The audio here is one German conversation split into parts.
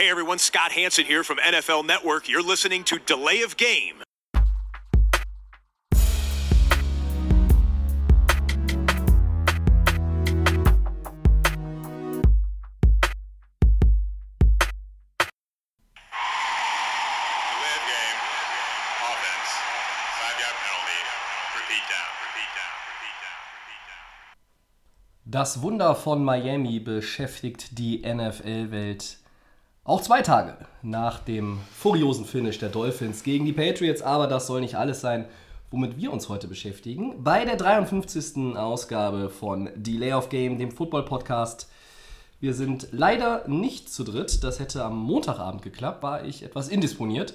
Hey everyone, Scott Hanson here from NFL Network. You're listening to Delay of Game. Delay of game. Offense. Five yard penalty. Repeat down. Repeat down. Repeat down. Repeat down. Das Wunder von Miami beschäftigt die NFL-Welt auch zwei Tage nach dem furiosen Finish der Dolphins gegen die Patriots. Aber das soll nicht alles sein, womit wir uns heute beschäftigen. Bei der 53. Ausgabe von Delay of Game, dem Football-Podcast. Wir sind leider nicht zu dritt. Das hätte am Montagabend geklappt, war ich etwas indisponiert.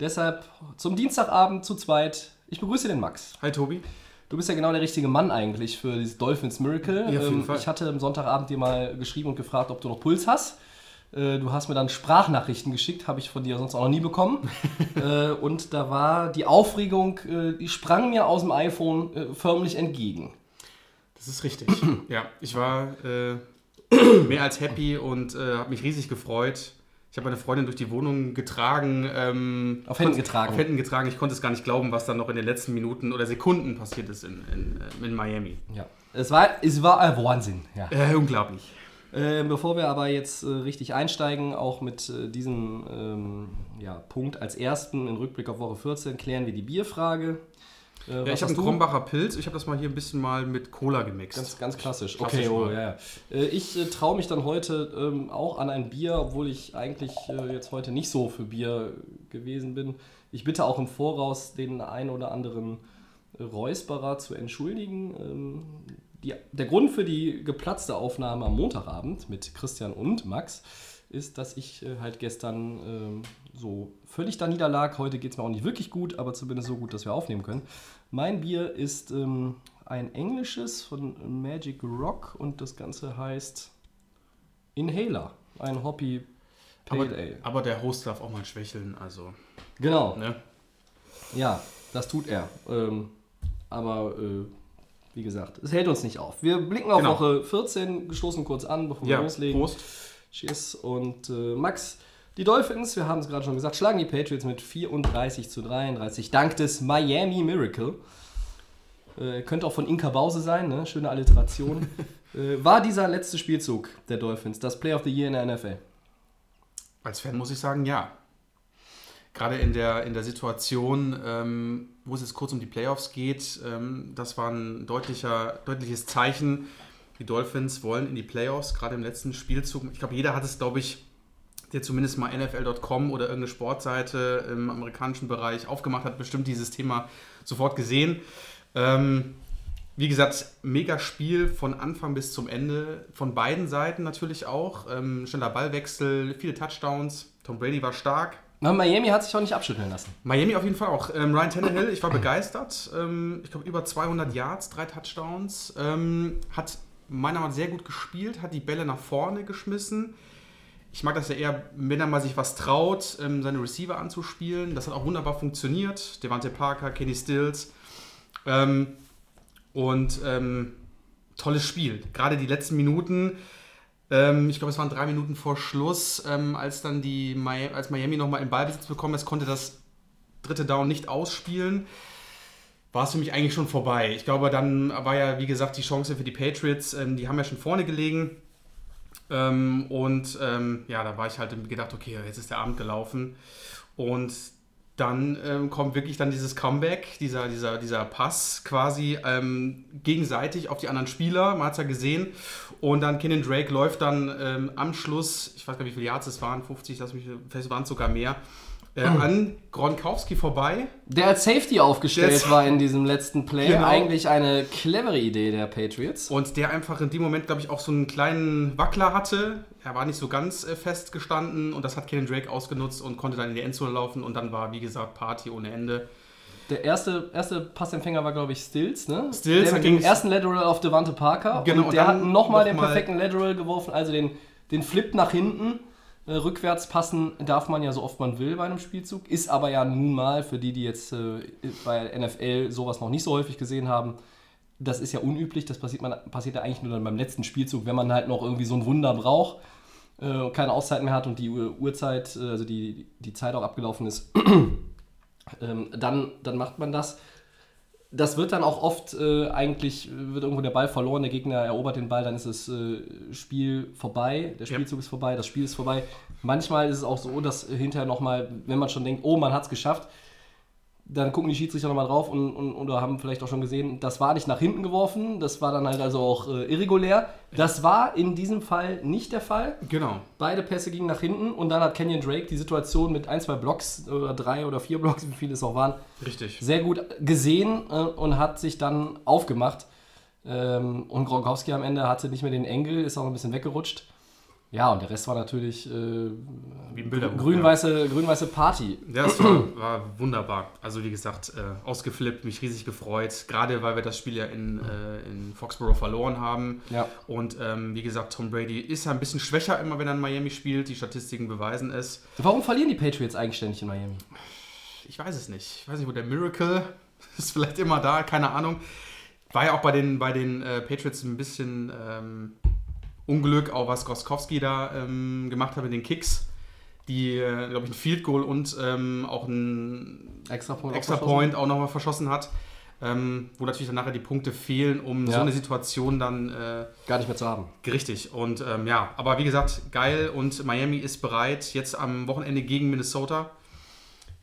Deshalb zum Dienstagabend zu zweit. Ich begrüße den Max. Hi Tobi. Du bist ja genau der richtige Mann eigentlich für dieses Dolphins Miracle. Ja, auf jeden Ähm, Fall. Ich hatte am Sonntagabend dir mal geschrieben und gefragt, ob du noch Puls hast. Äh, Du hast mir dann Sprachnachrichten geschickt, habe ich von dir sonst auch noch nie bekommen. Äh, und da war die Aufregung, äh, die sprang mir aus dem iPhone äh, förmlich entgegen. Das ist richtig. ja, ich war mehr als happy und habe mich riesig gefreut. Ich habe meine Freundin durch die Wohnung getragen. Ähm, Auf Händen getragen. Auf Händen getragen. Ich konnte es gar nicht glauben, was dann noch in den letzten Minuten oder Sekunden passiert ist in, in, in Miami. Ja. Es war, es war ein Wahnsinn. Ja. Äh, unglaublich. Äh, bevor wir aber jetzt äh, richtig einsteigen, auch mit äh, diesem ähm, ja, Punkt als ersten in Rückblick auf Woche 14, klären wir die Bierfrage. Äh, Ja, ich habe einen? Krombacher Pilz. Ich habe das mal hier ein bisschen mal mit Cola gemixt. Ganz, ganz klassisch. Klassisch okay, oh, ja. ja. Äh, Ich äh, traue mich dann heute ähm, auch an ein Bier, obwohl ich eigentlich äh, jetzt heute nicht so für Bier gewesen bin. Ich bitte auch im Voraus den ein oder anderen Räusperer zu entschuldigen. Ähm, die, der Grund für die geplatzte Aufnahme am Montagabend mit Christian und Max ist, dass ich äh, halt gestern ähm, so völlig da niederlag. Heute geht es mir auch nicht wirklich gut, aber zumindest so gut, dass wir aufnehmen können. Mein Bier ist ähm, ein englisches von Magic Rock und das Ganze heißt Inhaler. Ein Pale aber, aber der Host darf auch mal schwächeln. Also, Genau, ne? ja, das tut er. Ähm, aber äh, wie gesagt, es hält uns nicht auf. Wir blicken auf Genau. Woche 14, gestoßen kurz an, bevor wir Ja, loslegen. Prost. Cheers. Und äh, Max, die Dolphins, wir haben es gerade schon gesagt, schlagen die Patriots mit 34 zu 33 dank des Miami Miracle. Äh, könnte auch von Inka Bause sein, ne? schöne Alliteration. äh, war dieser letzte Spielzug der Dolphins das Play of the Year in der NFL? Als Fan muss ich sagen, ja. Gerade in der, in der Situation, ähm, wo es jetzt kurz um die Playoffs geht, ähm, das war ein deutlicher, deutliches Zeichen. Die Dolphins wollen in die Playoffs, gerade im letzten Spielzug. Ich glaube, jeder hat es, glaube ich, der zumindest mal NFL.com oder irgendeine Sportseite im amerikanischen Bereich aufgemacht hat, bestimmt dieses Thema sofort gesehen. Ähm, wie gesagt, mega Spiel von Anfang bis zum Ende. Von beiden Seiten natürlich auch. Ähm, schneller Ballwechsel, viele Touchdowns. Tom Brady war stark. Miami hat sich auch nicht abschütteln lassen. Miami auf jeden Fall auch. Ähm, Ryan Tannehill, ich war begeistert. Ähm, ich glaube, über 200 Yards, drei Touchdowns. Ähm, hat meiner Meinung nach sehr gut gespielt, hat die Bälle nach vorne geschmissen. Ich mag das ja eher, wenn er mal sich was traut, ähm, seine Receiver anzuspielen. Das hat auch wunderbar funktioniert. Devante Parker, Kenny Stills. Ähm, und ähm, tolles Spiel. Gerade die letzten Minuten. Ähm, ich glaube, es waren drei Minuten vor Schluss, ähm, als dann die Mi als Miami nochmal in Ballbesitz bekommen ist, konnte das dritte Down nicht ausspielen. War es für mich eigentlich schon vorbei. Ich glaube, dann war ja, wie gesagt, die Chance für die Patriots. Ähm, die haben ja schon vorne gelegen. Ähm, und ähm, ja, da war ich halt gedacht, okay, jetzt ist der Abend gelaufen. Und dann ähm, kommt wirklich dann dieses Comeback, dieser, dieser, dieser Pass quasi ähm, gegenseitig auf die anderen Spieler. Man hat es ja gesehen. Und dann Kenan Drake läuft dann ähm, am Schluss, ich weiß gar nicht, wie viele Yards es waren, 50, lass mich, vielleicht waren es sogar mehr, äh, an Gronkowski vorbei. Der als Safety aufgestellt Der war in diesem letzten Play. Genau. Eigentlich eine clevere Idee der Patriots. Und der einfach in dem Moment, glaube ich, auch so einen kleinen Wackler hatte. Er war nicht so ganz äh, fest gestanden und das hat Kenan Drake ausgenutzt und konnte dann in die Endzone laufen und dann war, wie gesagt, Party ohne Ende. Der erste, erste Passempfänger war, glaube ich, Stills, ne? Stills der hat gegen- ersten Lateral auf Devante Parker. Genau, und und der hat nochmal den noch mal- perfekten Lateral geworfen, also den, den Flip nach hinten. Äh, rückwärts passen darf man ja so oft man will bei einem Spielzug. Ist aber ja nun mal, für die, die jetzt äh, bei NFL sowas noch nicht so häufig gesehen haben, das ist ja unüblich. Das passiert, man, passiert ja eigentlich nur dann beim letzten Spielzug, wenn man halt noch irgendwie so ein Wunder braucht. äh, keine Auszeit mehr hat und die Uhr- Uhrzeit, also die, die Zeit auch abgelaufen ist, ähm, dann, dann macht man das. Das wird dann auch oft äh, eigentlich, äh, wird irgendwo der Ball verloren, der Gegner erobert den Ball, dann ist das äh, Spiel vorbei, der Ja. Spielzug ist vorbei, das Spiel ist vorbei. Manchmal ist es auch so, dass hinterher nochmal, wenn man schon denkt, oh, man hat es geschafft, dann gucken die Schiedsrichter nochmal drauf und, und, oder haben vielleicht auch schon gesehen, das war nicht nach hinten geworfen, das war dann halt also auch äh, irregulär. Das war in diesem Fall nicht der Fall. Genau. Beide Pässe gingen nach hinten und dann hat Kenyon Drake die Situation mit ein, zwei Blocks oder drei oder vier Blocks, wie viele es auch waren, Richtig. sehr gut gesehen äh, und hat sich dann aufgemacht. Ähm, und Gronkowski am Ende hatte nicht mehr den Engel, ist auch ein bisschen weggerutscht. Ja, und der Rest war natürlich äh, Wie ein Bilderbuch. grün-weiße grün Party. Ja, das war, war wunderbar. Also wie gesagt, äh, ausgeflippt, mich riesig gefreut. Gerade weil wir das Spiel ja in, äh, in Foxborough verloren haben. Ja. Und ähm, wie gesagt, Tom Brady ist ja ein bisschen schwächer immer, wenn er in Miami spielt. Die Statistiken beweisen es. Warum verlieren die Patriots eigenständig in Miami? Ich weiß es nicht. Ich weiß nicht, wo der Miracle ist vielleicht immer da, keine Ahnung. War ja auch bei den, bei den äh, Patriots ein bisschen ähm, Unglück, auch was Goskowski da ähm, gemacht hat mit den Kicks. Die, äh, glaube ich, ein Field Goal und ähm, auch ein Extra Point. Extra Point auch nochmal verschossen hat. Ähm, wo natürlich dann nachher die Punkte fehlen, um so Ja. eine Situation dann äh, Gar nicht mehr zu haben. richtig. Und ähm, ja, aber wie gesagt, geil und Miami ist bereit. Jetzt am Wochenende gegen Minnesota.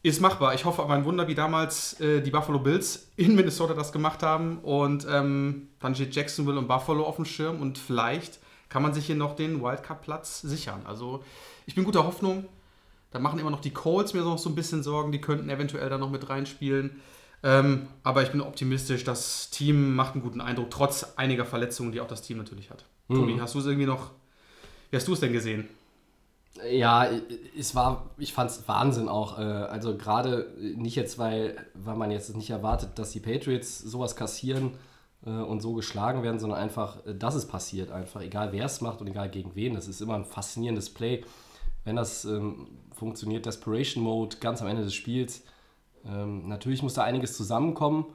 Ist machbar. Ich hoffe aber ein Wunder, wie damals äh, die Buffalo Bills in Minnesota das gemacht haben. Und ähm, dann steht Jacksonville und Buffalo auf dem Schirm und vielleicht kann man sich hier noch den Wildcard-Platz sichern. Also ich bin guter Hoffnung. Da machen immer noch die Colts mir noch so ein bisschen Sorgen. Die könnten eventuell da noch mit reinspielen. Ähm, aber ich bin optimistisch. Das Team macht einen guten Eindruck, trotz einiger Verletzungen, die auch das Team natürlich hat. Tobi, hast du es irgendwie noch. Wie hast du es denn gesehen? Ja, es war, ich fand es Wahnsinn auch. äh, Also gerade nicht jetzt, weil, weil man jetzt nicht erwartet, dass die Patriots sowas kassieren und so geschlagen werden, sondern einfach, äh, dass es passiert. Einfach, egal wer es macht und egal gegen wen. Das ist immer ein faszinierendes Play. Wenn das ähm, funktioniert, Desperation Mode ganz am Ende des Spiels. Ähm, natürlich muss da einiges zusammenkommen.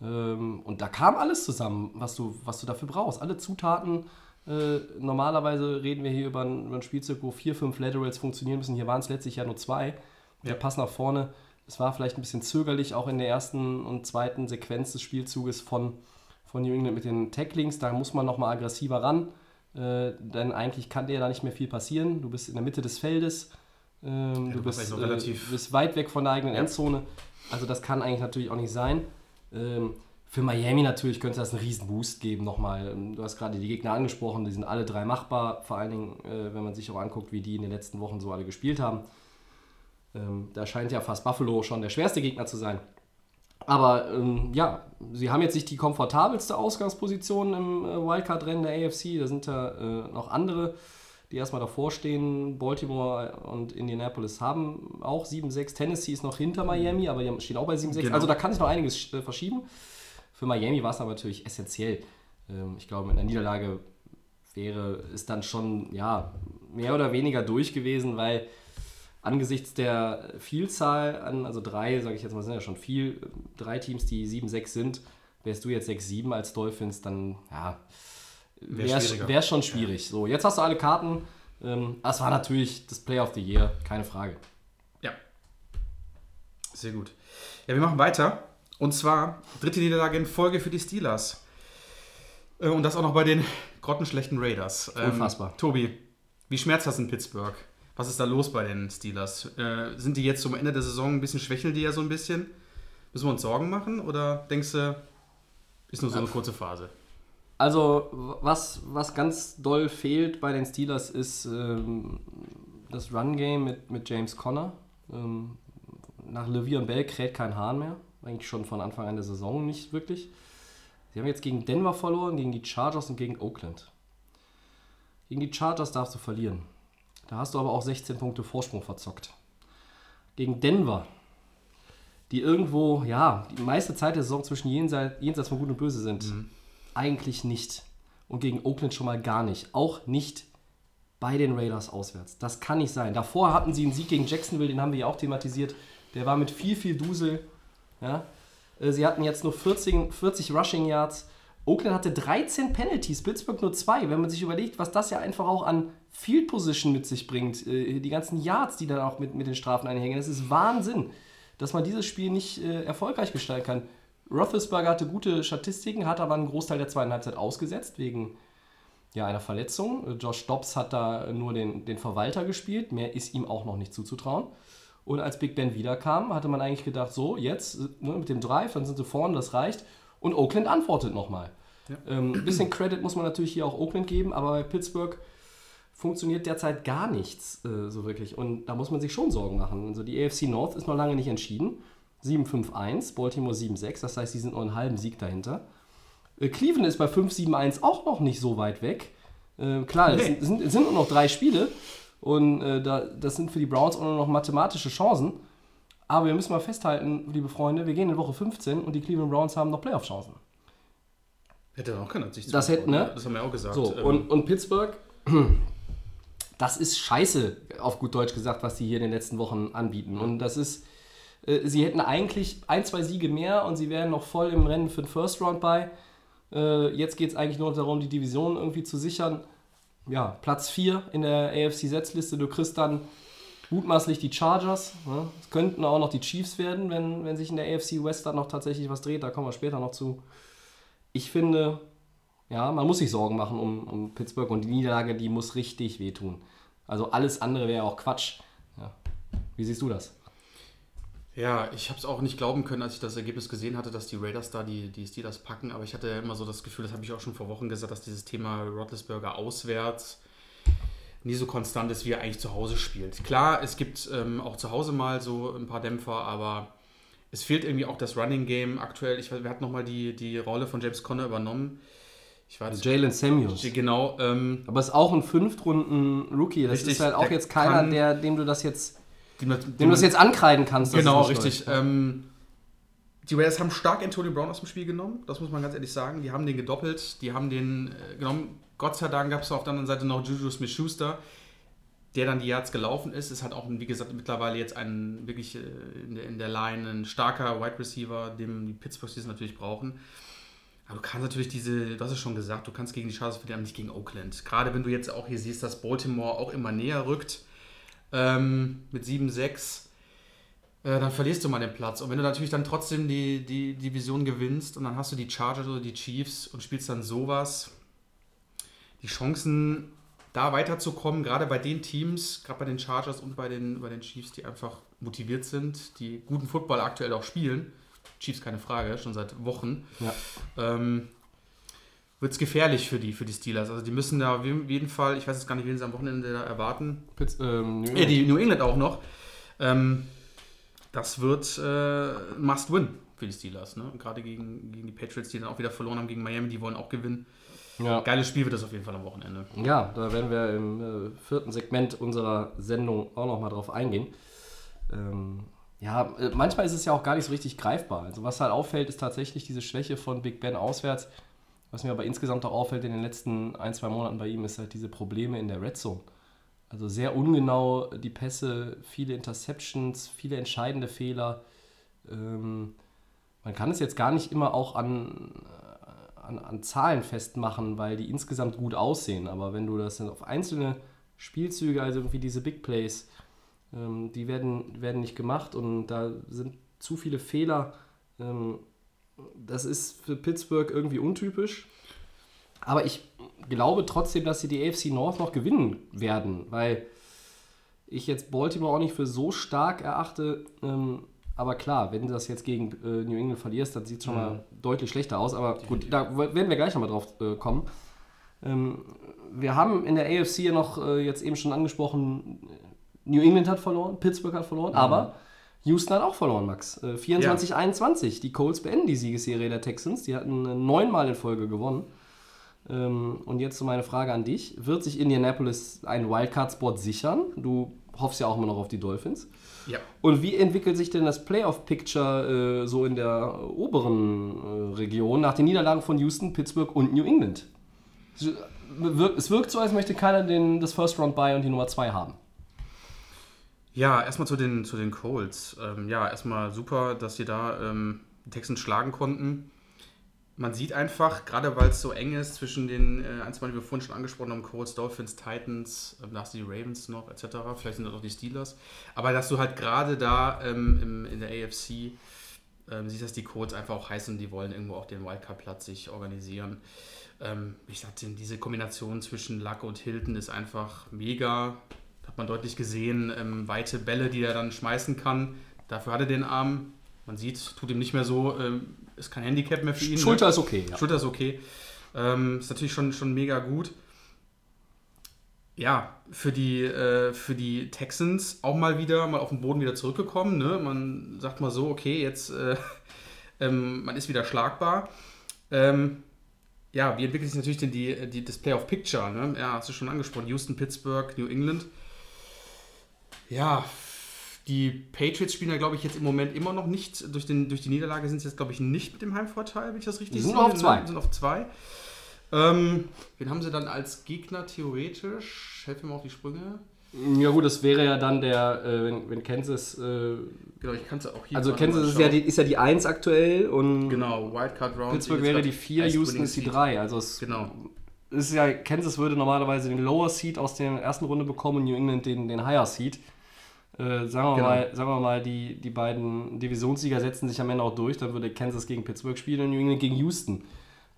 Ähm, und da kam alles zusammen, was du, was du dafür brauchst. Alle Zutaten. Äh, normalerweise reden wir hier über ein, über ein Spielzeug, wo vier, fünf Laterals funktionieren müssen. Hier waren es letztlich ja nur zwei. Der Pass nach vorne. Es war vielleicht ein bisschen zögerlich, auch in der ersten und zweiten Sequenz des Spielzuges von, von New England mit den Tacklings. Da muss man nochmal aggressiver ran. Äh, denn eigentlich kann dir da nicht mehr viel passieren. Du bist in der Mitte des Feldes. Ähm, du du bist äh, bist weit weg von der eigenen Ja. Endzone. Also das kann eigentlich natürlich auch nicht sein. Ähm, für Miami natürlich könnte das einen riesen Boost geben nochmal. Du hast gerade die Gegner angesprochen, die sind alle drei machbar. Vor allen Dingen, äh, wenn man sich auch anguckt, wie die in den letzten Wochen so alle gespielt haben. Ähm, da scheint ja fast Buffalo schon der schwerste Gegner zu sein. Aber ähm, ja, sie haben jetzt nicht die komfortabelste Ausgangsposition im äh, Wildcard-Rennen der AFC. Da sind ja äh, noch andere, die erstmal davor stehen. Baltimore und Indianapolis haben auch 7-6. Tennessee ist noch hinter Miami, aber die stehen auch bei 7-6. Genau. Also da kann sich noch einiges äh, verschieben. Für Miami war es aber natürlich essentiell. Ähm, ich glaube, mit einer Niederlage wäre es dann schon ja, mehr oder weniger durch gewesen, weil angesichts der Vielzahl an, also drei, sage ich jetzt mal, sind ja schon viel, drei Teams, die 7-6 sind, wärst du jetzt 6-7 als Dolphins, dann ja, Wär wäre wär schon schwierig. So, jetzt hast du alle Karten. Ähm, das war natürlich das Play of the Year, keine Frage. Ja. Sehr gut. Ja, wir machen weiter. Und zwar dritte Niederlage in Folge für die Steelers. Äh, Und das auch noch bei den grottenschlechten Raiders. Ähm, Unfassbar. Tobi, wie schmerzt das in Pittsburgh? Was ist da los bei den Steelers? Äh, sind die jetzt zum Ende der Saison ein bisschen, schwächeln die ja so ein bisschen? Müssen wir uns Sorgen machen? Oder denkst du, ist nur so eine kurze Phase? Also, was, was ganz doll fehlt bei den Steelers ist ähm, das Run-Game mit, mit James Conner. Ähm, nach Le'Veon Bell kräht kein Hahn mehr. Eigentlich schon von Anfang an der Saison nicht wirklich. Sie haben jetzt gegen Denver verloren, gegen die Chargers und gegen Oakland. Gegen die Chargers darfst du verlieren. Da hast du aber auch 16 Punkte Vorsprung verzockt. Gegen Denver, die irgendwo, ja, die meiste Zeit der Saison zwischen jenseits, jenseits von Gut und Böse sind. Eigentlich nicht. Und gegen Oakland schon mal gar nicht. Auch nicht bei den Raiders auswärts. Das kann nicht sein. Davor hatten sie einen Sieg gegen Jacksonville, den haben wir ja auch thematisiert. Der war mit viel, viel Dusel. Ja? Äh, Sie hatten jetzt nur 40, 40 Rushing Yards Oakland hatte 13 Penalties, Pittsburgh nur zwei. Wenn man sich überlegt, was das ja einfach auch an Field Position mit sich bringt, äh, die ganzen Yards, die dann auch mit, mit den Strafen einhängen, das ist Wahnsinn, dass man dieses Spiel nicht äh, erfolgreich gestalten kann. Roethlisberger hatte gute Statistiken, hat aber einen Großteil der zweiten Halbzeit ausgesetzt wegen ja, einer Verletzung. Josh Dobbs hat da nur den, den Verwalter gespielt, mehr ist ihm auch noch nicht zuzutrauen. Und als Big Ben wiederkam, hatte man eigentlich gedacht, so, jetzt ne, mit dem Drive, dann sind sie vorne, das reicht. Und Oakland antwortet nochmal. Ja. Ähm, ein bisschen Credit muss man natürlich hier auch Oakland geben, aber bei Pittsburgh funktioniert derzeit gar nichts äh, so wirklich. Und da muss man sich schon Sorgen machen. Also die AFC North ist noch lange nicht entschieden. 7-5-1, Baltimore 7-6, das heißt, die sind nur einen halben Sieg dahinter. Äh, Cleveland ist bei 5-7-1 auch noch nicht so weit weg. Äh, klar, nee. es sind, es sind nur noch drei Spiele und äh, da, das sind für die Browns auch nur noch mathematische Chancen. Aber wir müssen mal festhalten, liebe Freunde, wir gehen in Woche 15 und die Cleveland Browns haben noch Playoff-Chancen. Hätte auch keiner sich Das hätte, ne? Das haben wir auch gesagt. So, ähm. und, und Pittsburgh, das ist scheiße, auf gut Deutsch gesagt, was die hier in den letzten Wochen anbieten. Und das ist, äh, sie hätten eigentlich ein, zwei Siege mehr und sie wären noch voll im Rennen für den First Round bei. Äh, jetzt geht es eigentlich nur darum, die Division irgendwie zu sichern. Ja, Platz 4 in der AFC-Setzliste. Du kriegst dann mutmaßlich die Chargers. Ne? Es könnten auch noch die Chiefs werden, wenn, wenn sich in der AFC West dann noch tatsächlich was dreht. Da kommen wir später noch zu ich finde, ja, man muss sich Sorgen machen um, um Pittsburgh und die Niederlage, die muss richtig wehtun. Also alles andere wäre auch Quatsch. Ja. Wie siehst du das? Ja, ich habe es auch nicht glauben können, als ich das Ergebnis gesehen hatte, dass die Raiders da die, die Steelers packen. Aber ich hatte ja immer so das Gefühl, das habe ich auch schon vor Wochen gesagt, dass dieses Thema Roethlisberger auswärts nie so konstant ist, wie er eigentlich zu Hause spielt. Klar, es gibt ähm, auch zu Hause mal so ein paar Dämpfer, aber es fehlt irgendwie auch das Running Game aktuell. Ich, wir hatten nochmal die, die Rolle von James Conner übernommen. Ich weiß Jalen Samuels. Genau. Ähm, Aber ist auch ein Fünftrunden-Rookie. Das richtig, ist halt auch jetzt keiner, kann, der, dem du das jetzt, dem, dem, dem du das jetzt ankreiden kannst. Genau, richtig. Ähm, die Raiders haben stark Antonio Brown aus dem Spiel genommen, das muss man ganz ehrlich sagen. Die haben den gedoppelt, die haben den äh, genommen. Gott sei Dank gab es auf der anderen Seite noch Juju Smith-Schuster, der dann die Yards gelaufen ist. Es hat auch, wie gesagt, mittlerweile jetzt einen wirklich äh, in der, in der Line ein starker Wide Receiver, dem die Pittsburgh Steelers natürlich brauchen. Aber du kannst natürlich diese, du hast es schon gesagt, du kannst gegen die Chargers verlieren, aber nicht gegen Oakland. Gerade wenn du jetzt auch hier siehst, dass Baltimore auch immer näher rückt ähm, mit 7-6, äh, dann verlierst du mal den Platz. Und wenn du natürlich dann trotzdem die, die Division gewinnst und dann hast du die Chargers oder die Chiefs und spielst dann sowas, die Chancen da weiterzukommen, gerade bei den Teams, gerade bei den Chargers und bei den, bei den Chiefs, die einfach motiviert sind, die guten Football aktuell auch spielen. Chiefs keine Frage, schon seit Wochen. Ja. Ähm, wird es gefährlich für die, für die Steelers. Also die müssen da auf jeden Fall, ich weiß jetzt gar nicht, wen sie am Wochenende da erwarten. Pitts, ähm, New, äh, die New England auch noch. Ähm, das wird äh, Must-Win für die Steelers. Ne? Gerade gegen, gegen die Patriots, die dann auch wieder verloren haben gegen Miami, die wollen auch gewinnen. Ja. Geiles Spiel wird das auf jeden Fall am Wochenende. Ja, da werden wir im äh, vierten Segment unserer Sendung auch nochmal drauf eingehen. Ähm, ja, äh, manchmal ist es ja auch gar nicht so richtig greifbar. Also was halt auffällt, ist tatsächlich diese Schwäche von Big Ben auswärts. Was mir aber insgesamt auch auffällt in den letzten ein, zwei Monaten bei ihm, ist halt diese Probleme in der Red Zone. Also sehr ungenau die Pässe, viele Interceptions, viele entscheidende Fehler. Ähm, man kann es jetzt gar nicht immer auch an, an, an Zahlen festmachen, weil die insgesamt gut aussehen. Aber wenn du das dann auf einzelne Spielzüge, also irgendwie diese Big Plays, ähm, die werden, werden nicht gemacht und da sind zu viele Fehler. Ähm, das ist für Pittsburgh irgendwie untypisch. Aber ich glaube trotzdem, dass sie die AFC North noch gewinnen werden, weil ich jetzt Baltimore auch nicht für so stark erachte. Ähm, aber klar, wenn du das jetzt gegen äh, New England verlierst, dann sieht es schon mhm. mal deutlich schlechter aus. Aber gut, da werden wir gleich nochmal drauf äh, kommen. Ähm, wir haben in der AFC ja noch äh, jetzt eben schon angesprochen, New England hat verloren, Pittsburgh hat verloren, mhm. aber Houston hat auch verloren, Max. 24-21. Ja. Die Colts beenden die Siegesserie der Texans. Die hatten äh, neunmal in Folge gewonnen. Ähm, und jetzt so meine Frage an dich. Wird sich Indianapolis einen Wildcard-Spot sichern? Du hoffst ja auch immer noch auf die Dolphins. Ja. Und wie entwickelt sich denn das Playoff-Picture äh, so in der oberen äh, Region nach den Niederlagen von Houston, Pittsburgh und New England? Es wirkt so, als möchte keiner den, das First Round bei und die Nummer 2 haben. Ja, erstmal zu den, zu den Colts. Ähm, ja, erstmal super, dass sie da ähm, Texans schlagen konnten. Man sieht einfach, gerade weil es so eng ist zwischen den äh, ein, zwei, die wir vorhin schon angesprochen haben, Colts, Dolphins, Titans, ähm, da hast du die Ravens noch, etc. Vielleicht sind da noch die Steelers. Aber dass du halt gerade da ähm, im, in der AFC ähm, siehst, dass die Colts einfach auch heißen, die wollen irgendwo auch den Wildcard-Platz sich organisieren. Ähm, ich sagte, diese Kombination zwischen Luck und Hilton ist einfach mega. Hat man deutlich gesehen. Ähm, weite Bälle, die er dann schmeißen kann. Dafür hat er den Arm. Man sieht, tut ihm nicht mehr so, ähm, ist kein Handicap mehr für ihn. Schulter ne? ist okay. Ja. Schulter ist okay. Ähm, ist natürlich schon, schon mega gut. Ja, für die, äh, für die Texans auch mal wieder mal auf den Boden wieder zurückgekommen. Ne? Man sagt mal so, okay, jetzt äh, ähm, man ist wieder schlagbar. Ähm, ja, wie entwickelt sich natürlich denn die, die, das Playoff Picture? Ne? Ja, hast du schon angesprochen. Houston, Pittsburgh, New England. Ja, die Patriots spielen ja, glaube ich, jetzt im Moment immer noch nicht. Durch, den, durch die Niederlage sind sie jetzt, glaube ich, nicht mit dem Heimvorteil, wenn ich das richtig sind sehe. noch auf ne? zwei. Die sind auf zwei. Ähm, wen haben sie dann als Gegner theoretisch? Helf mir mal auf die Sprünge. Ja gut, das wäre ja dann der, äh, wenn, wenn Kansas, äh, Genau, ich kann es auch hier also Kansas ist ja, die, ist ja die 1 aktuell und Genau, Wildcard Round. Pittsburgh wäre die 4, als Houston ist die Seed. 3. Also es Genau. ist ja, Kansas würde normalerweise den Lower Seed aus der ersten Runde bekommen und New England den, den Higher Seed. Äh, sagen wir Genau. mal, sagen wir mal die, die beiden Divisionssieger setzen sich am Ende auch durch, dann würde Kansas gegen Pittsburgh spielen und New England gegen Houston.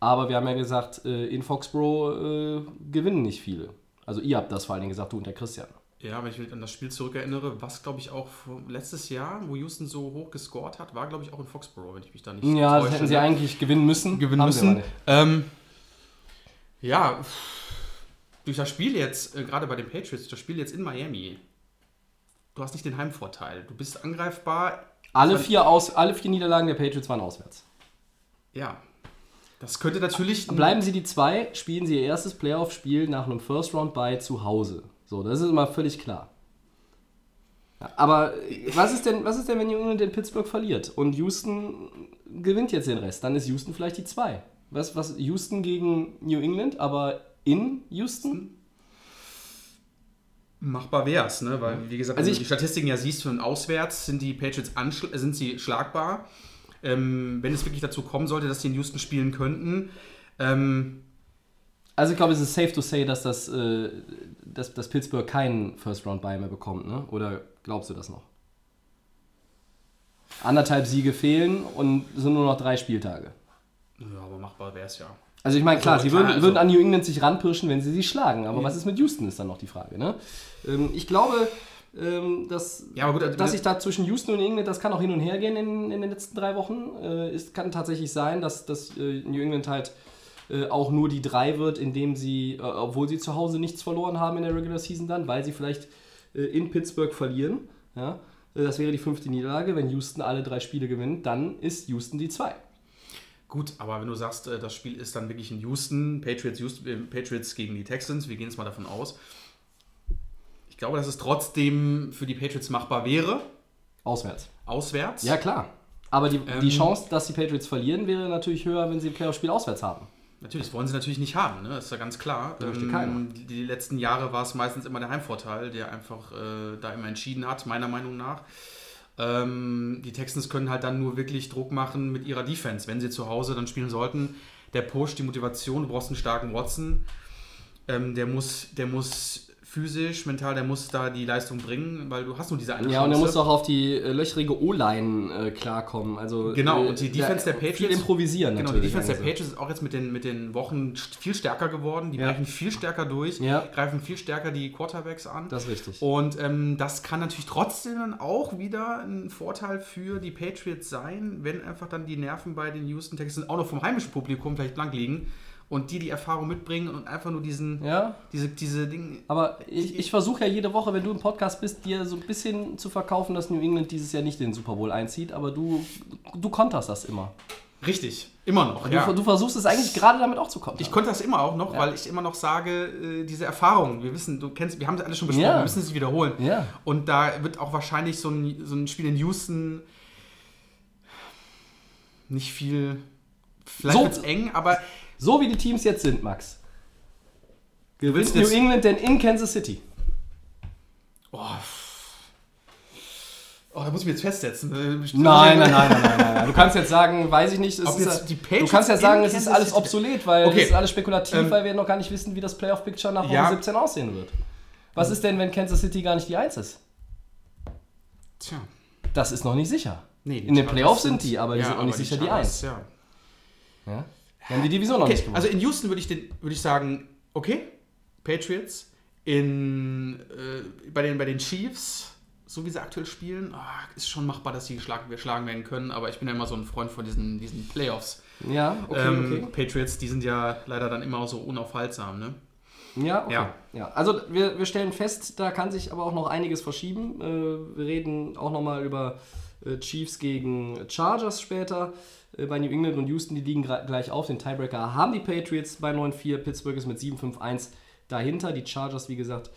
Aber wir haben ja gesagt, äh, in Foxborough äh, gewinnen nicht viele. Also ihr habt das vor allen Dingen gesagt, du und der Christian. Ja, wenn ich mich an das Spiel zurückerinnere, was glaube ich auch letztes Jahr, wo Houston so hoch gescored hat, war glaube ich auch in Foxborough, wenn ich mich da nicht Ja, das hätten sie eigentlich gewinnen müssen. gewinnen Haben müssen. Ähm, ja, durch das Spiel jetzt, äh, gerade bei den Patriots, das Spiel jetzt in Miami, du hast nicht den Heimvorteil. Du bist angreifbar. Alle vier, aus, alle vier Niederlagen der Patriots waren auswärts. Ja. Das könnte natürlich. Bleiben sie die zwei, spielen sie ihr erstes Playoff-Spiel nach einem First-Round-Bye zu Hause. So, das ist immer völlig klar. Aber äh, was ist, denn, was ist denn, wenn New England in Pittsburgh verliert und Houston gewinnt jetzt den Rest? Dann ist Houston vielleicht die zwei. Was, was, Houston gegen New England, aber in Houston? Machbar wär's, ne? Weil, wie gesagt, Also wenn du die Statistiken ja siehst von auswärts, sind die Patriots sind sie schlagbar. Ähm, wenn es wirklich dazu kommen sollte, dass sie in Houston spielen könnten. Ähm, Also ich glaube, es ist safe to say, dass, das, äh, dass, dass Pittsburgh keinen First-Round-Bye mehr bekommt, ne? Oder glaubst du das noch? Anderthalb Siege fehlen und es sind nur noch drei Spieltage. ja, aber machbar wär's ja. Also ich meine, klar, Also, sie klar, würden, also- würden an New England sich ranpirschen, wenn sie sie schlagen. Aber was ist mit Houston, ist dann noch die Frage. Ne? Ähm, ich glaube, ähm, dass, Ja, gut, also- dass sich da zwischen Houston und England, das kann auch hin und her gehen in, in den letzten drei Wochen. Äh, es kann tatsächlich sein, dass, dass äh, New England halt äh, auch nur die drei wird, indem sie, äh, obwohl sie zu Hause nichts verloren haben in der Regular Season dann, weil sie vielleicht äh, in Pittsburgh verlieren. Ja? Äh, Das wäre die fünfte Niederlage. Wenn Houston alle drei Spiele gewinnt, dann ist Houston die zwei. Gut, aber wenn du sagst, äh, das Spiel ist dann wirklich in Houston, Patriots, Houston, äh, Patriots gegen die Texans, wir gehen jetzt mal davon aus. Ich glaube, dass es trotzdem für die Patriots machbar wäre, Auswärts. auswärts. Ja, klar. Aber die, Ähm, die Chance, dass die Patriots verlieren, wäre natürlich höher, wenn sie ein Playoff-Spiel auswärts haben. Natürlich, das wollen sie natürlich nicht haben, ne? ist ja ganz klar. Ähm, die, die letzten Jahre war es meistens immer der Heimvorteil, der einfach äh, da immer entschieden hat, meiner Meinung nach. Ähm, die Texans können halt dann nur wirklich Druck machen mit ihrer Defense, wenn sie zu Hause dann spielen sollten. Der Push, die Motivation, du brauchst einen starken Watson. Ähm, der, muss, der muss physisch, mental, der muss da die Leistung bringen, weil du hast nur diese eine Ja, und er Chance. muss auch auf die äh, löchrige O-Line äh, klarkommen. Also, Genau, äh, und die Defense der Viel Patriots- improvisieren Genau, die. Defense der also. Patriots ist auch jetzt mit den, mit den Wochen viel stärker geworden. Die Ja. brechen viel stärker durch, Ja. greifen viel stärker die Quarterbacks an. Das ist richtig. Und ähm, das kann natürlich trotzdem dann auch wieder ein Vorteil für die Patriots sein, wenn einfach dann die Nerven bei den Houston Texans auch noch vom heimischen Publikum vielleicht blank liegen und die die Erfahrung mitbringen und einfach nur diesen, Ja, diese, diese Dinge. aber ich, ich versuche ja jede Woche, wenn du im Podcast bist, dir so ein bisschen zu verkaufen, dass New England dieses Jahr nicht in den Super Bowl einzieht, aber du, du konterst das immer. Richtig, immer noch. Du, ja. du versuchst es eigentlich gerade damit auch zu kontern. Ich konnte das immer auch noch, Ja. weil ich immer noch sage, äh, diese Erfahrung, wir wissen, du kennst, wir haben sie alle schon besprochen, Ja. wir müssen sie wiederholen. Und da wird auch wahrscheinlich so ein, so ein Spiel in Houston nicht viel. Vielleicht So- eng, aber So wie die Teams jetzt sind, Max. Gewinnt New England denn in Kansas City? oh, Oh, da muss ich mich jetzt festsetzen. Äh, Nein, nein, nein, nein, nein. Du kannst jetzt sagen, weiß ich nicht, du kannst ja sagen, es ist alles obsolet, weil es ist alles spekulativ, Ähm, weil wir noch gar nicht wissen, wie das Playoff-Picture nach Woche Ja. 17 aussehen wird. Was ist denn, wenn Kansas City gar nicht die 1 ist? Tja. Das ist noch nicht sicher. Nee, die In den Playoffs sind die, aber die sind noch nicht sicher die 1. Ja. Ja? Wir haben die Division noch nicht Okay, gewonnen. also in Houston würde ich, den- würde ich sagen, okay, Patriots. In, äh, bei, den, bei den Chiefs, so wie sie aktuell spielen, ah, ist schon machbar, dass sie geschlagen, geschlagen werden können, aber ich bin ja immer so ein Freund von diesen, diesen Playoffs. ja, okay, ähm, okay. Patriots, die sind ja leider dann immer so unaufhaltsam, ne? Ja, okay. Ja. Ja. Also wir, wir stellen fest, da kann sich aber auch noch einiges verschieben. Äh, wir reden auch nochmal über äh, Chiefs gegen Chargers später. Äh, bei New England und Houston, die liegen gleich auf. Den Tiebreaker haben die Patriots bei 9-4. Pittsburgh ist mit 7-5-1 dahinter. Die Chargers, wie gesagt,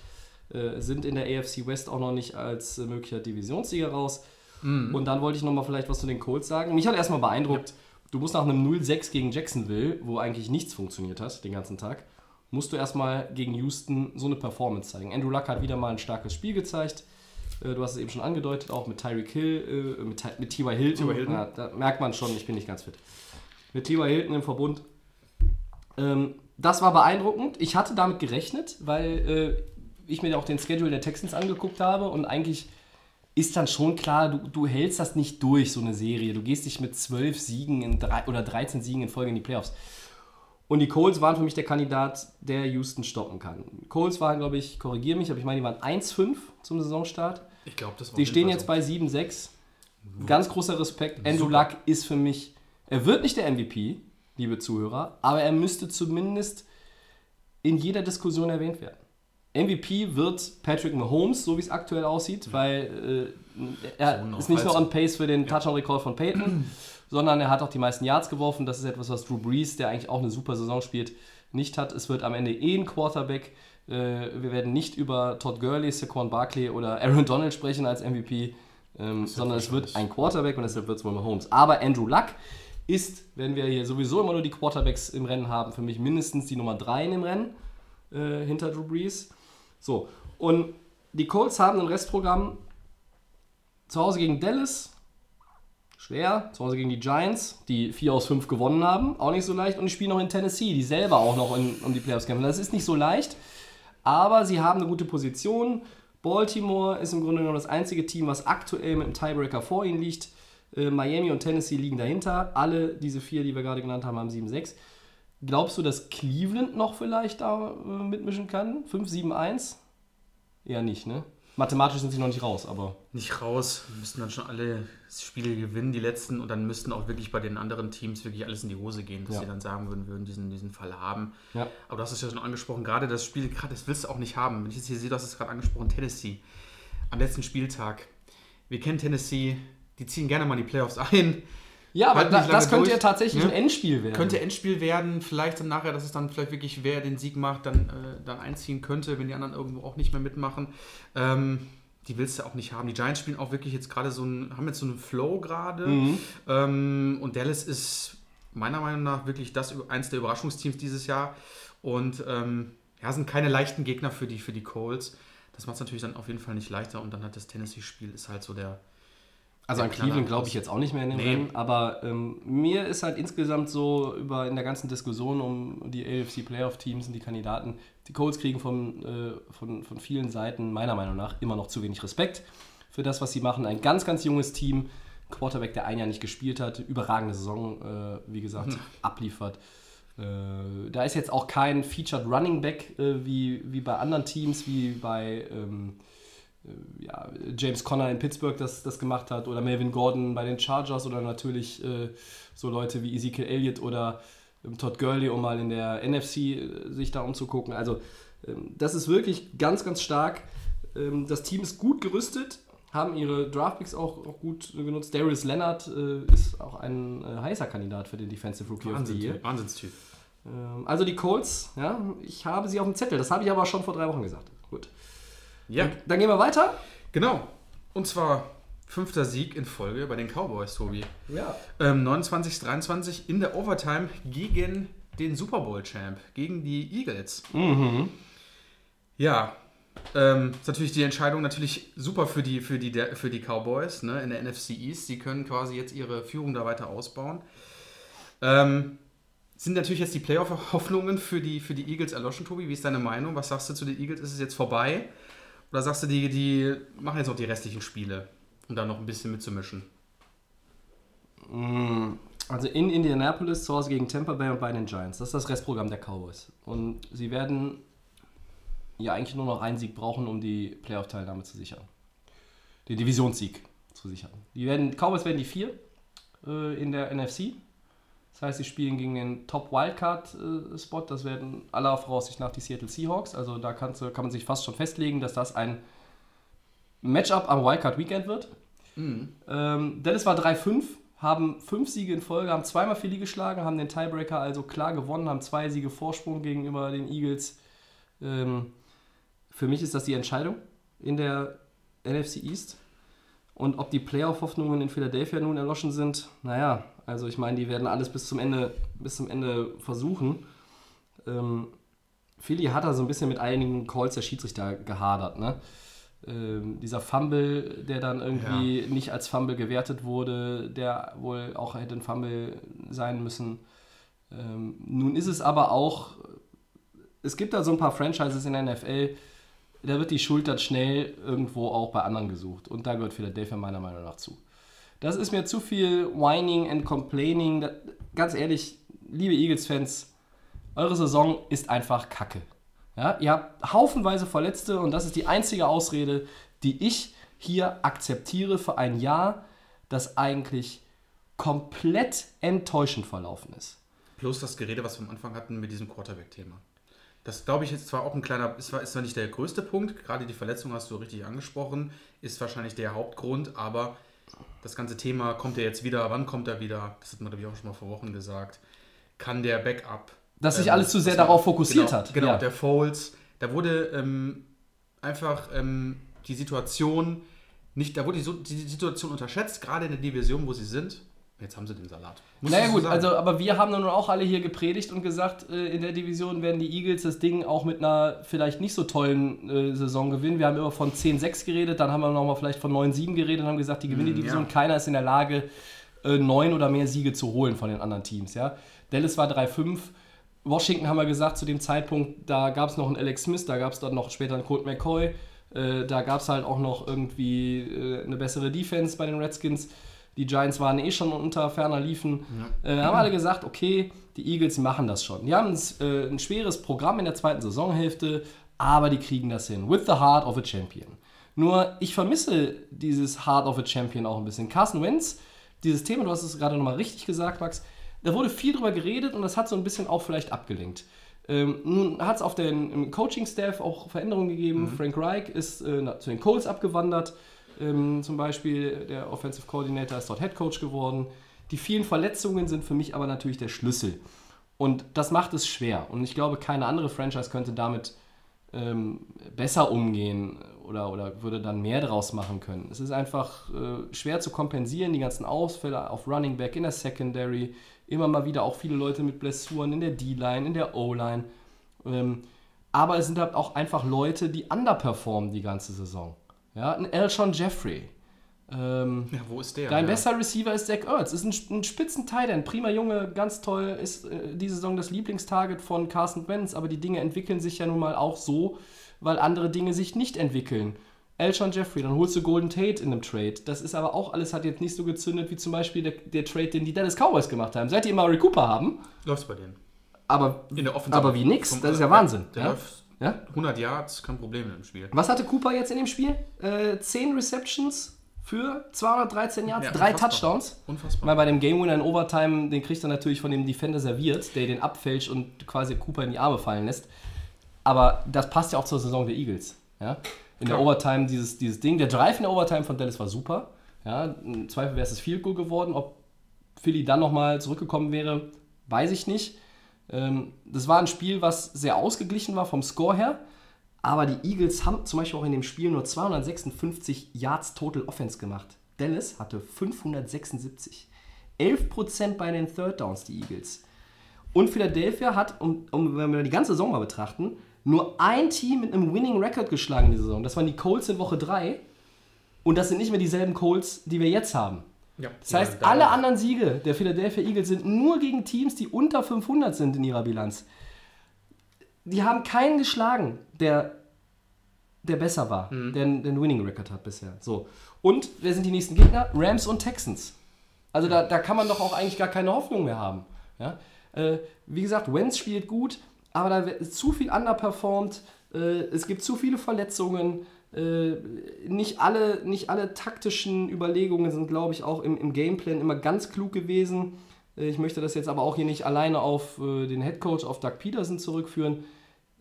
äh, sind in der AFC West auch noch nicht als äh, möglicher Divisionssieger raus. Und dann wollte ich nochmal vielleicht was zu den Colts sagen. Mich hat erstmal beeindruckt, du musst nach einem 0-6 gegen Jacksonville, wo eigentlich nichts funktioniert hat den ganzen Tag, musst du erstmal gegen Houston so eine Performance zeigen. Andrew Luck hat wieder mal ein starkes Spiel gezeigt. Äh, Du hast es eben schon angedeutet, auch mit Tyreek Hill, äh, mit, Ty- mit T.Y. Hilton. T.Y. Hilton. Ja, da merkt man schon, ich bin nicht ganz fit. Mit T.Y. Hilton im Verbund. Ähm, das war beeindruckend. Ich hatte damit gerechnet, weil äh, ich mir auch den Schedule der Texans angeguckt habe und eigentlich ist dann schon klar, du, du hältst das nicht durch, so eine Serie. Du gehst dich mit 12 Siegen in drei, oder 13 Siegen in Folge in die Playoffs. Und die Colts waren für mich der Kandidat, der Houston stoppen kann. Colts waren, glaube ich, korrigiere mich, aber ich meine, die waren 1-5 zum Saisonstart. Ich glaube, das war Die stehen jetzt bei 7-6. Ganz großer Respekt. Andrew Luck ist für mich, er wird nicht der MVP, liebe Zuhörer, aber er müsste zumindest in jeder Diskussion erwähnt werden. MVP wird Patrick Mahomes, so wie es aktuell aussieht, weil äh, er So ist nicht nur on pace für den Touchdown-Rekord von Peyton, sondern er hat auch die meisten Yards geworfen. Das ist etwas, was Drew Brees, der eigentlich auch eine super Saison spielt, nicht hat. Es wird am Ende eh ein Quarterback. Äh, wir werden nicht über Todd Gurley, Saquon Barkley oder Aaron Donald sprechen als MVP, ähm, sondern es wird ein Quarterback und deshalb wird es wohl Mahomes. Aber Andrew Luck ist, wenn wir hier sowieso immer nur die Quarterbacks im Rennen haben, für mich mindestens die Nummer 3 im Rennen äh, hinter Drew Brees. So, und die Colts haben ein Restprogramm zu Hause gegen Dallas, schwer, zu Hause gegen die Giants, die 4 aus 5 gewonnen haben, auch nicht so leicht, und die spielen noch in Tennessee, die selber auch noch in, um die Playoffs kämpfen. Das ist nicht so leicht, aber sie haben eine gute Position. Baltimore ist im Grunde genommen das einzige Team, was aktuell mit einem Tiebreaker vor ihnen liegt. Äh, Miami und Tennessee liegen dahinter. Alle diese vier, die wir gerade genannt haben, haben 7-6. Glaubst du, dass Cleveland noch vielleicht da äh, mitmischen kann? 5-7-1? Eher nicht, ne? Mathematisch sind sie noch nicht raus, aber. nicht raus. Wir müssten dann schon alle Spiele gewinnen, die letzten, und dann müssten auch wirklich bei den anderen Teams wirklich alles in die Hose gehen, dass Ja. sie dann sagen würden, würden diesen, diesen Fall haben. Ja. Aber du hast es ja schon angesprochen, gerade das Spiel, gerade das willst du auch nicht haben. Wenn ich jetzt hier sehe, du hast es gerade angesprochen, Tennessee. Am letzten Spieltag. Wir kennen Tennessee, die ziehen gerne mal in die Playoffs ein. Ja, aber da, das könnte durch, ja tatsächlich ne? ein Endspiel werden. Könnte Endspiel werden, vielleicht dann nachher, dass es dann vielleicht wirklich, wer den Sieg macht, dann, äh, dann einziehen könnte, wenn die anderen irgendwo auch nicht mehr mitmachen. Ähm, die willst du auch nicht haben. Die Giants spielen auch wirklich jetzt gerade so einen, haben jetzt so einen Flow gerade. Mhm. Ähm, und Dallas ist meiner Meinung nach wirklich das eins der Überraschungsteams dieses Jahr. Und ähm, ja, sind keine leichten Gegner für die, für die Colts. Das macht es natürlich dann auf jeden Fall nicht leichter. Und dann hat das Tennessee-Spiel ist halt so der. Also der an Cleveland glaube ich jetzt auch nicht mehr in den Nee. Rennen, aber ähm, mir ist halt insgesamt so über in der ganzen Diskussion um die AFC Playoff Teams und die Kandidaten, die Colts kriegen von, äh, von, von vielen Seiten meiner Meinung nach immer noch zu wenig Respekt für das, was sie machen. Ein ganz, ganz junges Team, Quarterback, der ein Jahr nicht gespielt hat, überragende Saison, äh, wie gesagt, abliefert. Äh, da ist jetzt auch kein Featured Running Back äh, wie, wie bei anderen Teams, wie bei ähm, ja, James Conner in Pittsburgh das, das gemacht hat oder Melvin Gordon bei den Chargers oder natürlich äh, so Leute wie Ezekiel Elliott oder Todd Gurley, um mal in der NFC äh, sich da umzugucken. Also ähm, das ist wirklich ganz, ganz stark. Ähm, das Team ist gut gerüstet, haben ihre Draftpicks auch, auch gut genutzt. Darius Leonard äh, ist auch ein äh, heißer Kandidat für den Defensive Rookie of the Year. Wahnsinnstyp. Ähm, also die Colts, ja, ich habe sie auf dem Zettel. Das habe ich aber schon vor drei Wochen gesagt. Gut. Ja, Dann gehen wir weiter. genau. Und zwar fünfter Sieg in Folge bei den Cowboys, Tobi. Ja. Ähm, 29-23 in der Overtime gegen den Super Bowl-Champ, gegen die Eagles. Mhm. Ja, Ähm, ist natürlich die Entscheidung natürlich super für die, für die, für die Cowboys ne, in der NFC East. Sie können quasi jetzt ihre Führung da weiter ausbauen. Ähm, sind natürlich jetzt die Playoff-Hoffnungen für die, für die Eagles erloschen, Tobi? Wie ist deine Meinung? Was sagst du zu den Eagles? Ist es jetzt vorbei? Oder sagst du, die, die machen jetzt noch die restlichen Spiele, um da noch ein bisschen mitzumischen? Also in Indianapolis zu Hause gegen Tampa Bay und bei den Giants. Das ist das Restprogramm der Cowboys. Und sie werden ja eigentlich nur noch einen Sieg brauchen, um die Playoff-Teilnahme zu sichern. Den Divisionssieg zu sichern. Die werden, Cowboys werden die vier äh, in der NFC. Das heißt, sie spielen gegen den Top Wildcard-Spot. Das werden aller Voraussicht nach die Seattle Seahawks. Also da kann man sich fast schon festlegen, dass das ein Matchup am Wildcard Weekend wird. Ähm, Dallas war 3-5, haben fünf Siege in Folge, haben zweimal Philly geschlagen, haben den Tiebreaker also klar gewonnen, haben zwei Siege Vorsprung gegenüber den Eagles. Ähm, für mich ist das die Entscheidung in der NFC East. Und ob die Playoff-Hoffnungen in Philadelphia nun erloschen sind, naja, also ich meine, die werden alles bis zum Ende, bis zum Ende versuchen. Ähm, Philly hat da so ein bisschen mit einigen Calls der Schiedsrichter gehadert, ne? Ähm, dieser Fumble, der dann irgendwie nicht als Fumble gewertet wurde, der wohl auch hätte ein Fumble sein müssen. Ähm, nun ist es aber auch, es gibt da so ein paar Franchises in der NFL, da wird die Schuld dann schnell irgendwo auch bei anderen gesucht. Und da gehört Philadelphia meiner Meinung nach zu. Das ist mir zu viel Whining and Complaining. Ganz ehrlich, liebe Eagles-Fans, eure Saison ist einfach Kacke. Ja, ihr habt haufenweise Verletzte und das ist die einzige Ausrede, die ich hier akzeptiere für ein Jahr, das eigentlich komplett enttäuschend verlaufen ist. Plus das Gerede, was wir am Anfang hatten mit diesem Quarterback-Thema. Das glaube ich jetzt zwar auch ein kleiner, ist zwar, ist zwar nicht der größte Punkt, gerade die Verletzung hast du richtig angesprochen, ist wahrscheinlich der Hauptgrund, aber das ganze Thema kommt er jetzt wieder, wann kommt er wieder? Das hat man, glaube ich, auch schon mal vor Wochen gesagt. Kann der Backup. Dass sich ähm, alles zu sehr darauf fokussiert genau, hat. Genau, Ja. der Foles. Da wurde ähm, einfach ähm, die Situation nicht, da wurde die, so- die Situation unterschätzt, gerade in der Division, wo sie sind. Jetzt haben sie den Salat. Muss Naja so gut, sagen. also aber wir haben dann auch alle hier gepredigt und gesagt, äh, in der Division werden die Eagles das Ding auch mit einer vielleicht nicht so tollen äh, Saison gewinnen. Wir haben immer von 10-6 geredet, dann haben wir nochmal vielleicht von 9-7 geredet und haben gesagt, die gewinnen die Mm, Division. ja. Keiner ist in der Lage, äh, neun oder mehr Siege zu holen von den anderen Teams. Ja? Dallas war 3-5. Washington haben wir gesagt, zu dem Zeitpunkt, da gab es noch einen Alex Smith, da gab es dann noch später einen Colt McCoy, äh, da gab es halt auch noch irgendwie äh, eine bessere Defense bei den Redskins. Die Giants waren eh schon unter ferner Liefen. Äh, haben alle gesagt, okay, die Eagles machen das schon. Die haben ein, äh, ein schweres Programm in der zweiten Saisonhälfte, aber die kriegen das hin. With the heart of a champion. Nur, ich vermisse dieses Heart of a Champion auch ein bisschen. Carson Wentz, dieses Thema, du hast es gerade nochmal richtig gesagt, Max, da wurde viel drüber geredet und das hat so ein bisschen auch vielleicht abgelenkt. Ähm, nun hat es auf den Coaching-Staff auch Veränderungen gegeben. Frank Reich ist äh, zu den Colts abgewandert. Ähm, zum Beispiel der Offensive Coordinator ist dort Head Coach geworden. Die vielen Verletzungen sind für mich aber natürlich der Schlüssel. Und das macht es schwer. Und ich glaube, keine andere Franchise könnte damit ähm, besser umgehen oder, oder würde dann mehr daraus machen können. Es ist einfach äh, schwer zu kompensieren, die ganzen Ausfälle auf Running Back in der Secondary, immer mal wieder auch viele Leute mit Blessuren in der D-Line, in der O-Line. Ähm, aber es sind halt auch einfach Leute, die underperformen die ganze Saison. Ja, ein Elshon Jeffrey. Ähm, ja, wo ist der? Dein ja. bester Receiver ist Zach Ertz. Ist ein, ein spitzen Titan, prima Junge, ganz toll. Ist äh, diese Saison das Lieblingstarget von Carson Wentz. Aber die Dinge entwickeln sich ja nun mal auch so, weil andere Dinge sich nicht entwickeln. Elshon Jeffrey, dann holst du Golden Tate in einem Trade. Das ist aber auch alles, hat jetzt nicht so gezündet wie zum Beispiel der, der Trade, den die Dallas Cowboys gemacht haben. Seit die Murray Cooper haben, Läuft's bei denen. aber, In der Offensive. aber wie nix, das ist ja Wahnsinn. Der Ja? läuft Ja? 100 Yards, kein Problem im Spiel. Was hatte Cooper jetzt in dem Spiel? Äh, 10 Receptions für 213 Yards, Ja, drei unfassbar. Touchdowns. Unfassbar. Weil bei dem Game Winner in Overtime, den kriegt er natürlich von dem Defender serviert, der den abfälscht und quasi Cooper in die Arme fallen lässt. Aber das passt ja auch zur Saison der Eagles. Ja? In Klar. der Overtime dieses, dieses Ding. Der Drive in der Overtime von Dallas war super. Ja? Im Zweifel wäre es das Field Goal geworden. Ob Philly dann nochmal zurückgekommen wäre, weiß ich nicht. Ähm, das war ein Spiel, was sehr ausgeglichen war vom Score her. Aber die Eagles haben zum Beispiel auch in dem Spiel nur 256 Yards Total Offense gemacht. Dallas hatte 576. 11% bei den Third Downs, die Eagles. Und Philadelphia hat, um, um, wenn wir die ganze Saison mal betrachten, nur ein Team mit einem Winning Record geschlagen in dieser Saison. Das waren die Colts in Woche 3. Und das sind nicht mehr dieselben Colts, die wir jetzt haben. Ja. Das heißt, alle anderen Siege der Philadelphia Eagles sind nur gegen Teams, die unter 500 sind in ihrer Bilanz. Die haben keinen geschlagen, der, der besser war, der, der einen Winning Record hat bisher. So. Und wer sind die nächsten Gegner? Rams und Texans. Also da, da kann man doch auch eigentlich gar keine Hoffnung mehr haben. Ja? Äh, wie gesagt, Wentz spielt gut, aber da ist zu viel underperformed. Äh, es gibt zu viele Verletzungen. Äh, nicht, alle, nicht alle taktischen Überlegungen sind, glaube ich, auch im, im Gameplan immer ganz klug gewesen. Äh, ich möchte das jetzt aber auch hier nicht alleine auf äh, den Headcoach, auf Doug Peterson zurückführen.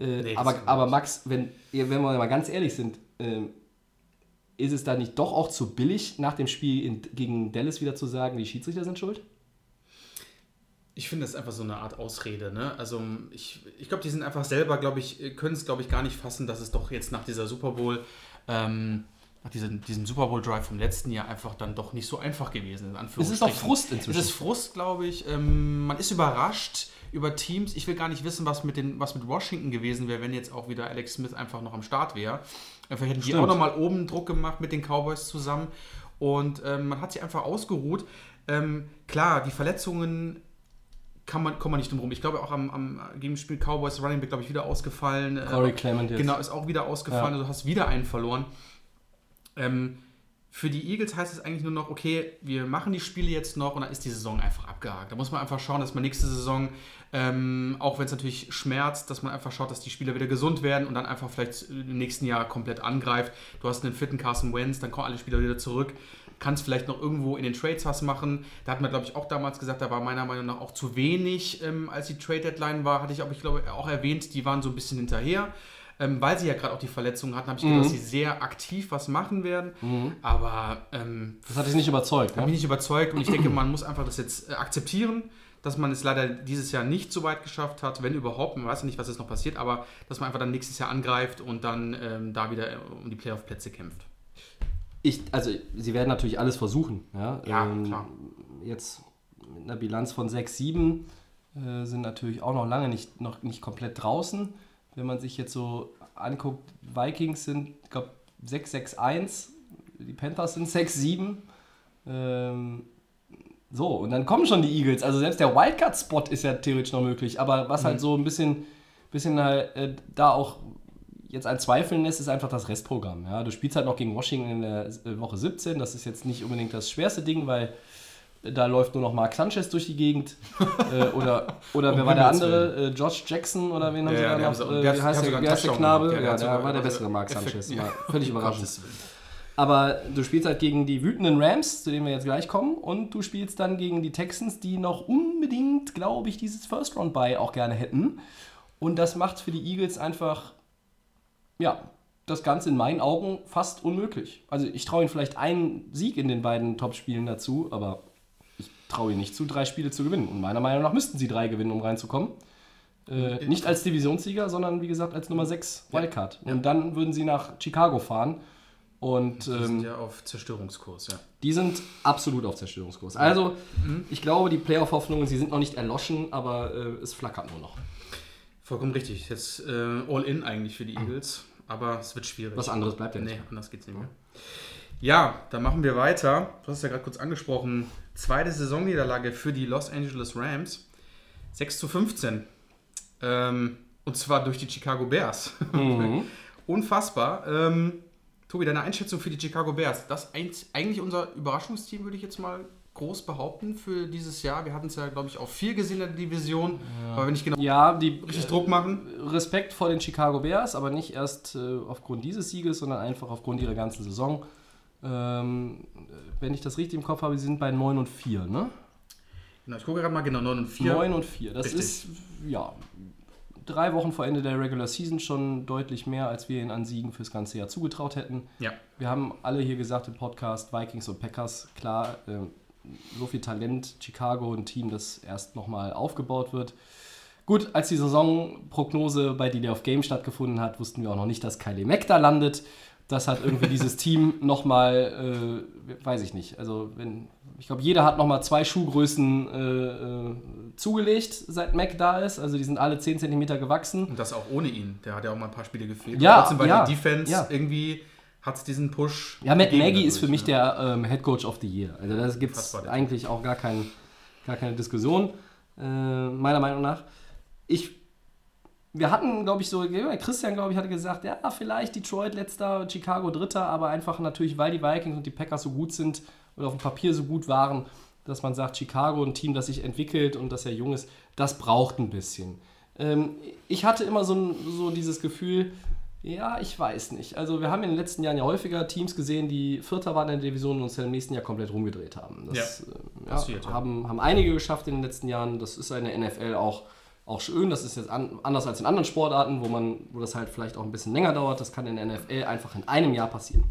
Äh, Nee, aber, aber. Max, wenn, wenn wir mal ganz ehrlich sind, ähm, ist es da nicht doch auch zu billig, nach dem Spiel in, gegen Dallas wieder zu sagen, die Schiedsrichter sind schuld? Ich finde das einfach so eine Art Ausrede. Ne? Also ich, ich glaube, die sind einfach selber, glaube ich, können es, glaube ich, gar nicht fassen, dass es doch jetzt nach dieser Super Bowl, ähm, nach diesem, diesem Super Bowl Drive vom letzten Jahr einfach dann doch nicht so einfach gewesen ist. Es ist doch Frust inzwischen. Es ist Frust, glaube ich. Ähm, man ist überrascht über Teams. Ich will gar nicht wissen, was mit, den, was mit Washington gewesen wäre, wenn jetzt auch wieder Alex Smith einfach noch am Start wäre. Vielleicht hätten die Stimmt. auch nochmal oben Druck gemacht mit den Cowboys zusammen. Und ähm, man hat sich einfach ausgeruht. Ähm, klar, die Verletzungen kann man, kommt man nicht drum rum. Ich glaube auch am, am gegen Spiel Cowboys Running Back, glaube ich, wieder ausgefallen. Äh, Corey Clement jetzt. Genau, ist auch wieder ausgefallen. Ja. Also du hast wieder einen verloren. Ähm, für die Eagles heißt es eigentlich nur noch, okay, wir machen die Spiele jetzt noch und dann ist die Saison einfach abgehakt. Da muss man einfach schauen, dass man nächste Saison, ähm, auch wenn es natürlich schmerzt, dass man einfach schaut, dass die Spieler wieder gesund werden und dann einfach vielleicht im nächsten Jahr komplett angreift. Du hast einen fitten Carson Wentz, dann kommen alle Spieler wieder zurück. Kannst vielleicht noch irgendwo in den Trades was machen. Da hat man, glaube ich, auch damals gesagt, da war meiner Meinung nach auch zu wenig, ähm, als die Trade-Deadline war. Hatte ich, aber ich glaube, auch erwähnt, die waren so ein bisschen hinterher. Ähm, weil sie ja gerade auch die Verletzungen hatten, habe ich gedacht, dass sie sehr aktiv was machen werden. Aber ähm, Das hat dich nicht überzeugt. bin Ne? ich nicht überzeugt und ich denke, man muss einfach das jetzt äh, akzeptieren, dass man es leider dieses Jahr nicht so weit geschafft hat, wenn überhaupt. Man weiß ja nicht, was jetzt noch passiert, aber dass man einfach dann nächstes Jahr angreift und dann ähm, da wieder äh, um die Playoff-Plätze kämpft. Ich, also, sie werden natürlich alles versuchen. Ja, Ja, Ähm, klar. Jetzt mit einer Bilanz von 6-7 äh, sind natürlich auch noch lange nicht, noch nicht komplett draußen. Wenn man sich jetzt so anguckt, Vikings sind, ich glaube, 6-6-1, die Panthers sind 6-7. Ähm, so, und dann kommen schon die Eagles. Also selbst der Wildcard-Spot ist ja theoretisch noch möglich. Aber was halt so ein bisschen, bisschen halt, äh, da auch jetzt ein Zweifeln lässt, ist einfach das Restprogramm. Ja? Du spielst halt noch gegen Washington in der äh, Woche 17. Das ist jetzt nicht unbedingt das schwerste Ding, weil da läuft nur noch Mark Sanchez durch die Gegend. äh, oder oder wer war der andere? Äh, Josh Jackson oder wen haben Ja, sie da noch? sie- Äh, der wie der heißt der, wie heißt der Knabe? gemacht. Ja, der Ja, der sogar- war der also bessere Mark Effekt- Sanchez. ja. Völlig überraschend. Aber du spielst halt gegen die wütenden Rams, zu denen wir jetzt gleich kommen, und du spielst dann gegen die Texans, die noch unbedingt, glaube ich, dieses First Round Bye auch gerne hätten. Und das macht für die Eagles einfach, ja, das Ganze in meinen Augen fast unmöglich. Also ich traue ihnen vielleicht einen Sieg in den beiden Top-Spielen dazu, aber ich traue ihnen nicht zu, drei Spiele zu gewinnen. Und meiner Meinung nach müssten sie drei gewinnen, um reinzukommen. Äh, nicht als Divisionssieger, sondern wie gesagt als Nummer 6 Wildcard. Und dann würden sie nach Chicago fahren. Und Die ähm, sind ja auf Zerstörungskurs, ja. die sind absolut auf Zerstörungskurs. Also, ich glaube, die Playoff-Hoffnungen, sie sind noch nicht erloschen, aber äh, es flackert nur noch. Vollkommen richtig. Jetzt äh, All-In eigentlich für die Eagles, aber es wird schwierig. Was anderes bleibt ja Nee, nicht. anders geht's nicht mehr. Ja, dann machen wir weiter. Du hast es ja gerade kurz angesprochen. Zweite Saisonniederlage für die Los Angeles Rams. 6 zu 15. Ähm, und zwar durch die Chicago Bears. Mhm. Unfassbar. Ähm, Tobi, deine Einschätzung für die Chicago Bears. Das ist eigentlich unser Überraschungsteam, würde ich jetzt mal groß behaupten für dieses Jahr. Wir hatten es ja, glaube ich, auf vier gesehen in der Division. Aber wenn ich genau Ja, die richtig Druck machen. Respekt vor den Chicago Bears, aber nicht erst äh, aufgrund dieses Sieges, sondern einfach aufgrund ihrer ganzen Saison. Ähm, wenn ich das richtig im Kopf habe, sie sind bei 9 und 4, ne? Genau, ich gucke gerade mal genau 9 und 4. 9 und 4. Das Richtig. ist, ja, drei Wochen vor Ende der Regular Season schon deutlich mehr, als wir ihnen an Siegen fürs ganze Jahr zugetraut hätten. Ja. Wir haben alle hier gesagt im Podcast, Vikings und Packers, klar, ähm, so viel Talent, Chicago, ein Team, das erst nochmal aufgebaut wird. Gut, als die Saisonprognose bei Delay of Game stattgefunden hat, wussten wir auch noch nicht, dass Kylie Mack da landet. Das hat irgendwie dieses Team nochmal, äh, weiß ich nicht, also wenn, ich glaube, jeder hat nochmal zwei Schuhgrößen äh, äh, zugelegt, seit Mac da ist. Also die sind alle 10 cm gewachsen. Und das auch ohne ihn. Der hat ja auch mal ein paar Spiele gefehlt. Ja, Trotzdem bei ja, der Defense ja. irgendwie hat es diesen Push. Ja, Matt Nagy ist für mich der ähm, Head Coach of the Year. Also da gibt es eigentlich auch gar, kein, gar keine Diskussion, äh, meiner Meinung nach. Ich, wir hatten, glaube ich, so, Christian, glaube ich, hatte gesagt, ja, vielleicht Detroit letzter, Chicago dritter, aber einfach natürlich, weil die Vikings und die Packers so gut sind oder auf dem Papier so gut waren, dass man sagt, Chicago, ein Team, das sich entwickelt und das ja jung ist, das braucht ein bisschen. Ähm, ich hatte immer so, so dieses Gefühl, ja, ich weiß nicht. Also wir haben in den letzten Jahren ja häufiger Teams gesehen, die Vierter waren in der Division und uns dann im nächsten Jahr komplett rumgedreht haben. Das Ja, äh, passiert, ja, ja. haben, haben einige geschafft in den letzten Jahren. Das ist in der NFL auch, auch schön. Das ist jetzt an, anders als in anderen Sportarten, wo, man, wo das halt vielleicht auch ein bisschen länger dauert. Das kann in der NFL einfach in einem Jahr passieren.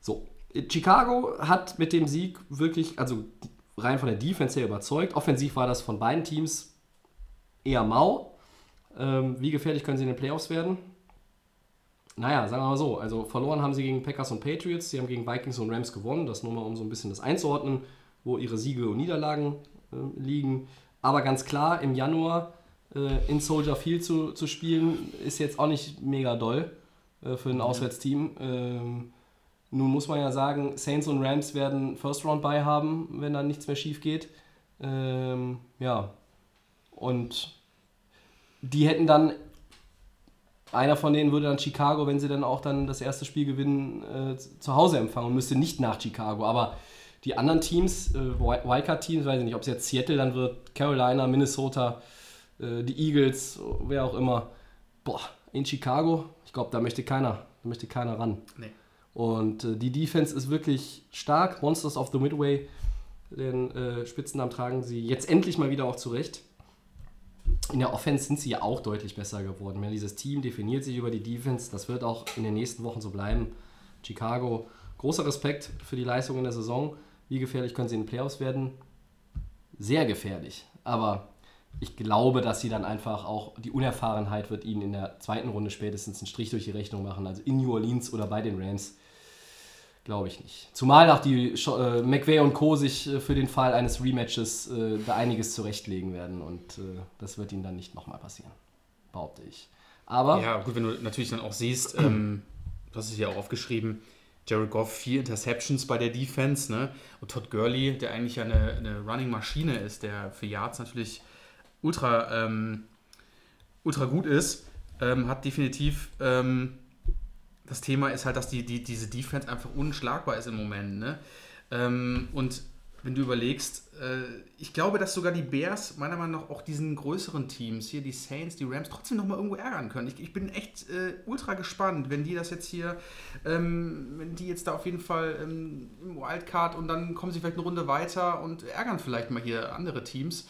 So, Chicago hat mit dem Sieg wirklich, also rein von der Defense her überzeugt. Offensiv war das von beiden Teams eher mau. Ähm, wie gefährlich können sie in den Playoffs werden? Naja, sagen wir mal so. Also verloren haben sie gegen Packers und Patriots. Sie haben gegen Vikings und Rams gewonnen. Das nur mal, um so ein bisschen das einzuordnen, wo ihre Siege und Niederlagen äh, liegen. Aber ganz klar, im Januar äh, in Soldier Field zu, zu spielen, ist jetzt auch nicht mega doll äh, für ein Auswärtsteam. Ähm, nun muss man ja sagen, Saints und Rams werden First Round bei haben, wenn da nichts mehr schief geht. Ähm, ja. Und die hätten dann, einer von denen würde dann Chicago, wenn sie dann auch dann das erste Spiel gewinnen, äh, zu Hause empfangen und müsste nicht nach Chicago. Aber die anderen Teams, äh, Wi- Wildcard-Teams, weiß ich nicht, ob es jetzt Seattle dann wird, Carolina, Minnesota, äh, die Eagles, wer auch immer. Boah, in Chicago, ich glaube, da möchte keiner, da möchte keiner ran. Nee. Und äh, die Defense ist wirklich stark. Monsters of the Midway, den äh, Spitznamen tragen sie jetzt endlich mal wieder auch zurecht. In der Offense sind sie ja auch deutlich besser geworden. Ja, dieses Team definiert sich über die Defense. Das wird auch in den nächsten Wochen so bleiben. Chicago, großer Respekt für die Leistung in der Saison. Wie gefährlich können sie in den Playoffs werden? Sehr gefährlich. Aber ich glaube, dass sie dann einfach auch, die Unerfahrenheit wird ihnen in der zweiten Runde spätestens einen Strich durch die Rechnung machen. Also in New Orleans oder bei den Rams. Glaube ich nicht. Zumal auch die äh, McVay und Co. sich äh, für den Fall eines Rematches äh, da einiges zurechtlegen werden. Und äh, das wird ihnen dann nicht nochmal passieren. Behaupte ich. Aber Ja, gut, wenn du natürlich dann auch siehst, ähm, hast es ja auch aufgeschrieben, Jared Goff, vier Interceptions bei der Defense, ne? Und Todd Gurley, der eigentlich ja eine, eine Running-Maschine ist, der für Yards natürlich ultra, ähm, ultra gut ist, ähm, hat definitiv ähm, das Thema ist halt, dass die, die, diese Defense einfach unschlagbar ist im Moment. Ne? Ähm, und wenn du überlegst, äh, ich glaube, dass sogar die Bears meiner Meinung nach auch diesen größeren Teams, hier die Saints, die Rams, trotzdem nochmal irgendwo ärgern können. Ich, ich bin echt äh, ultra gespannt, wenn die das jetzt hier, ähm, wenn die jetzt da auf jeden Fall ähm, im Wildcard und dann kommen sie vielleicht eine Runde weiter und ärgern vielleicht mal hier andere Teams.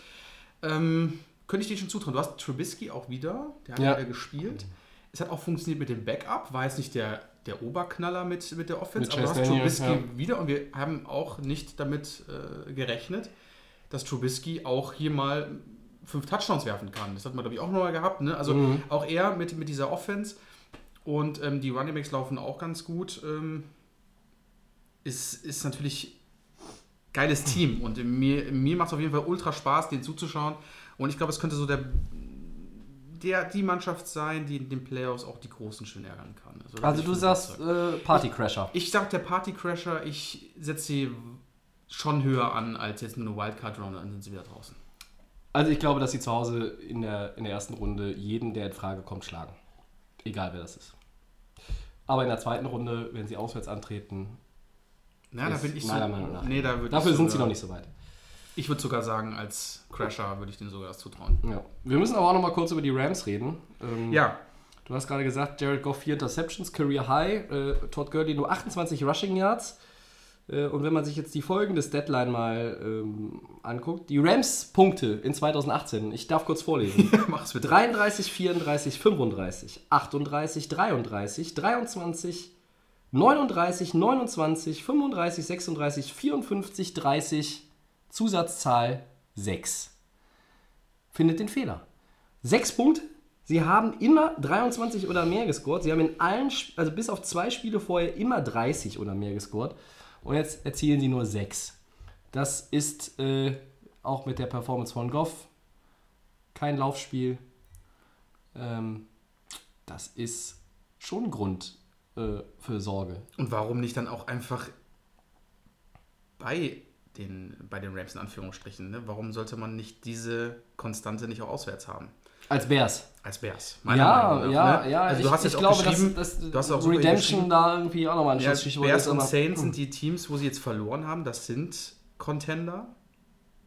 Ähm, könnte ich dir schon zutrauen. Du hast Trubisky auch wieder, der hat Ja. wieder gespielt. Es hat auch funktioniert mit dem Backup, war jetzt nicht der, der Oberknaller mit, mit der Offense, Mit aber du Chase hast Daniel, Trubisky ja. wieder und wir haben auch nicht damit äh, gerechnet, dass Trubisky auch hier mal fünf Touchdowns werfen kann. Das hat man, glaube ich, auch nochmal gehabt. Ne? Also Mhm. auch er mit, mit dieser Offense und ähm, die Running Backs laufen auch ganz gut. Ähm, ist, ist natürlich geiles Team und mir, mir macht es auf jeden Fall ultra Spaß, den zuzuschauen. Und ich glaube, es könnte so der, der, die Mannschaft sein, die in den Playoffs auch die Großen schön ärgern kann. also ich du sagst äh, Partycrasher. Ich sag der Partycrasher, ich setze sie schon höher an als jetzt nur eine Wildcard-Round, dann sind sie wieder draußen. Also ich glaube, dass sie zu Hause in der, in der ersten Runde jeden, der in Frage kommt, schlagen. Egal wer das ist. Aber in der zweiten Runde, wenn sie auswärts antreten, Na, da bin ich meiner so, Meinung nach. Nee, da dafür ich sind sie sogar- noch nicht so weit. Ich würde sogar sagen, als Crasher würde ich denen sogar das zutrauen. Ja. Wir müssen aber auch noch mal kurz über die Rams reden. Ähm, Ja, Du hast gerade gesagt, Jared Goff 4 Interceptions, Career High, äh, Todd Gurley nur 28 Rushing Yards. Äh, und wenn man sich jetzt die folgende Deadline mal ähm, anguckt, die Rams Punkte in 2018, ich darf kurz vorlesen. mach's bitte. 33, 34, 35, 38, 33, 23, 39, 29, 35, 36, 54, 30, Zusatzzahl 6. Findet den Fehler. Sechs Punkte. Sie haben immer 23 oder mehr gescored. Sie haben in allen, also bis auf zwei Spiele vorher immer 30 oder mehr gescored. Und jetzt erzielen sie nur 6. Das ist äh, auch mit der Performance von Goff kein Laufspiel. Ähm, das ist schon Grund äh, für Sorge. Und warum nicht dann auch einfach bei den, bei den Rams in Anführungsstrichen? Ne? Warum sollte man nicht diese Konstante nicht auch auswärts haben? Als Bears. Als Bears. Ja, Meinung nach, ja, ne? ja. Also ich, du hast ich jetzt glaube, auch dass, dass du hast auch Redemption da irgendwie auch nochmal ein ja, Schussstichwort Bears und Saints sind die Teams, wo sie jetzt verloren haben. Das sind Contender.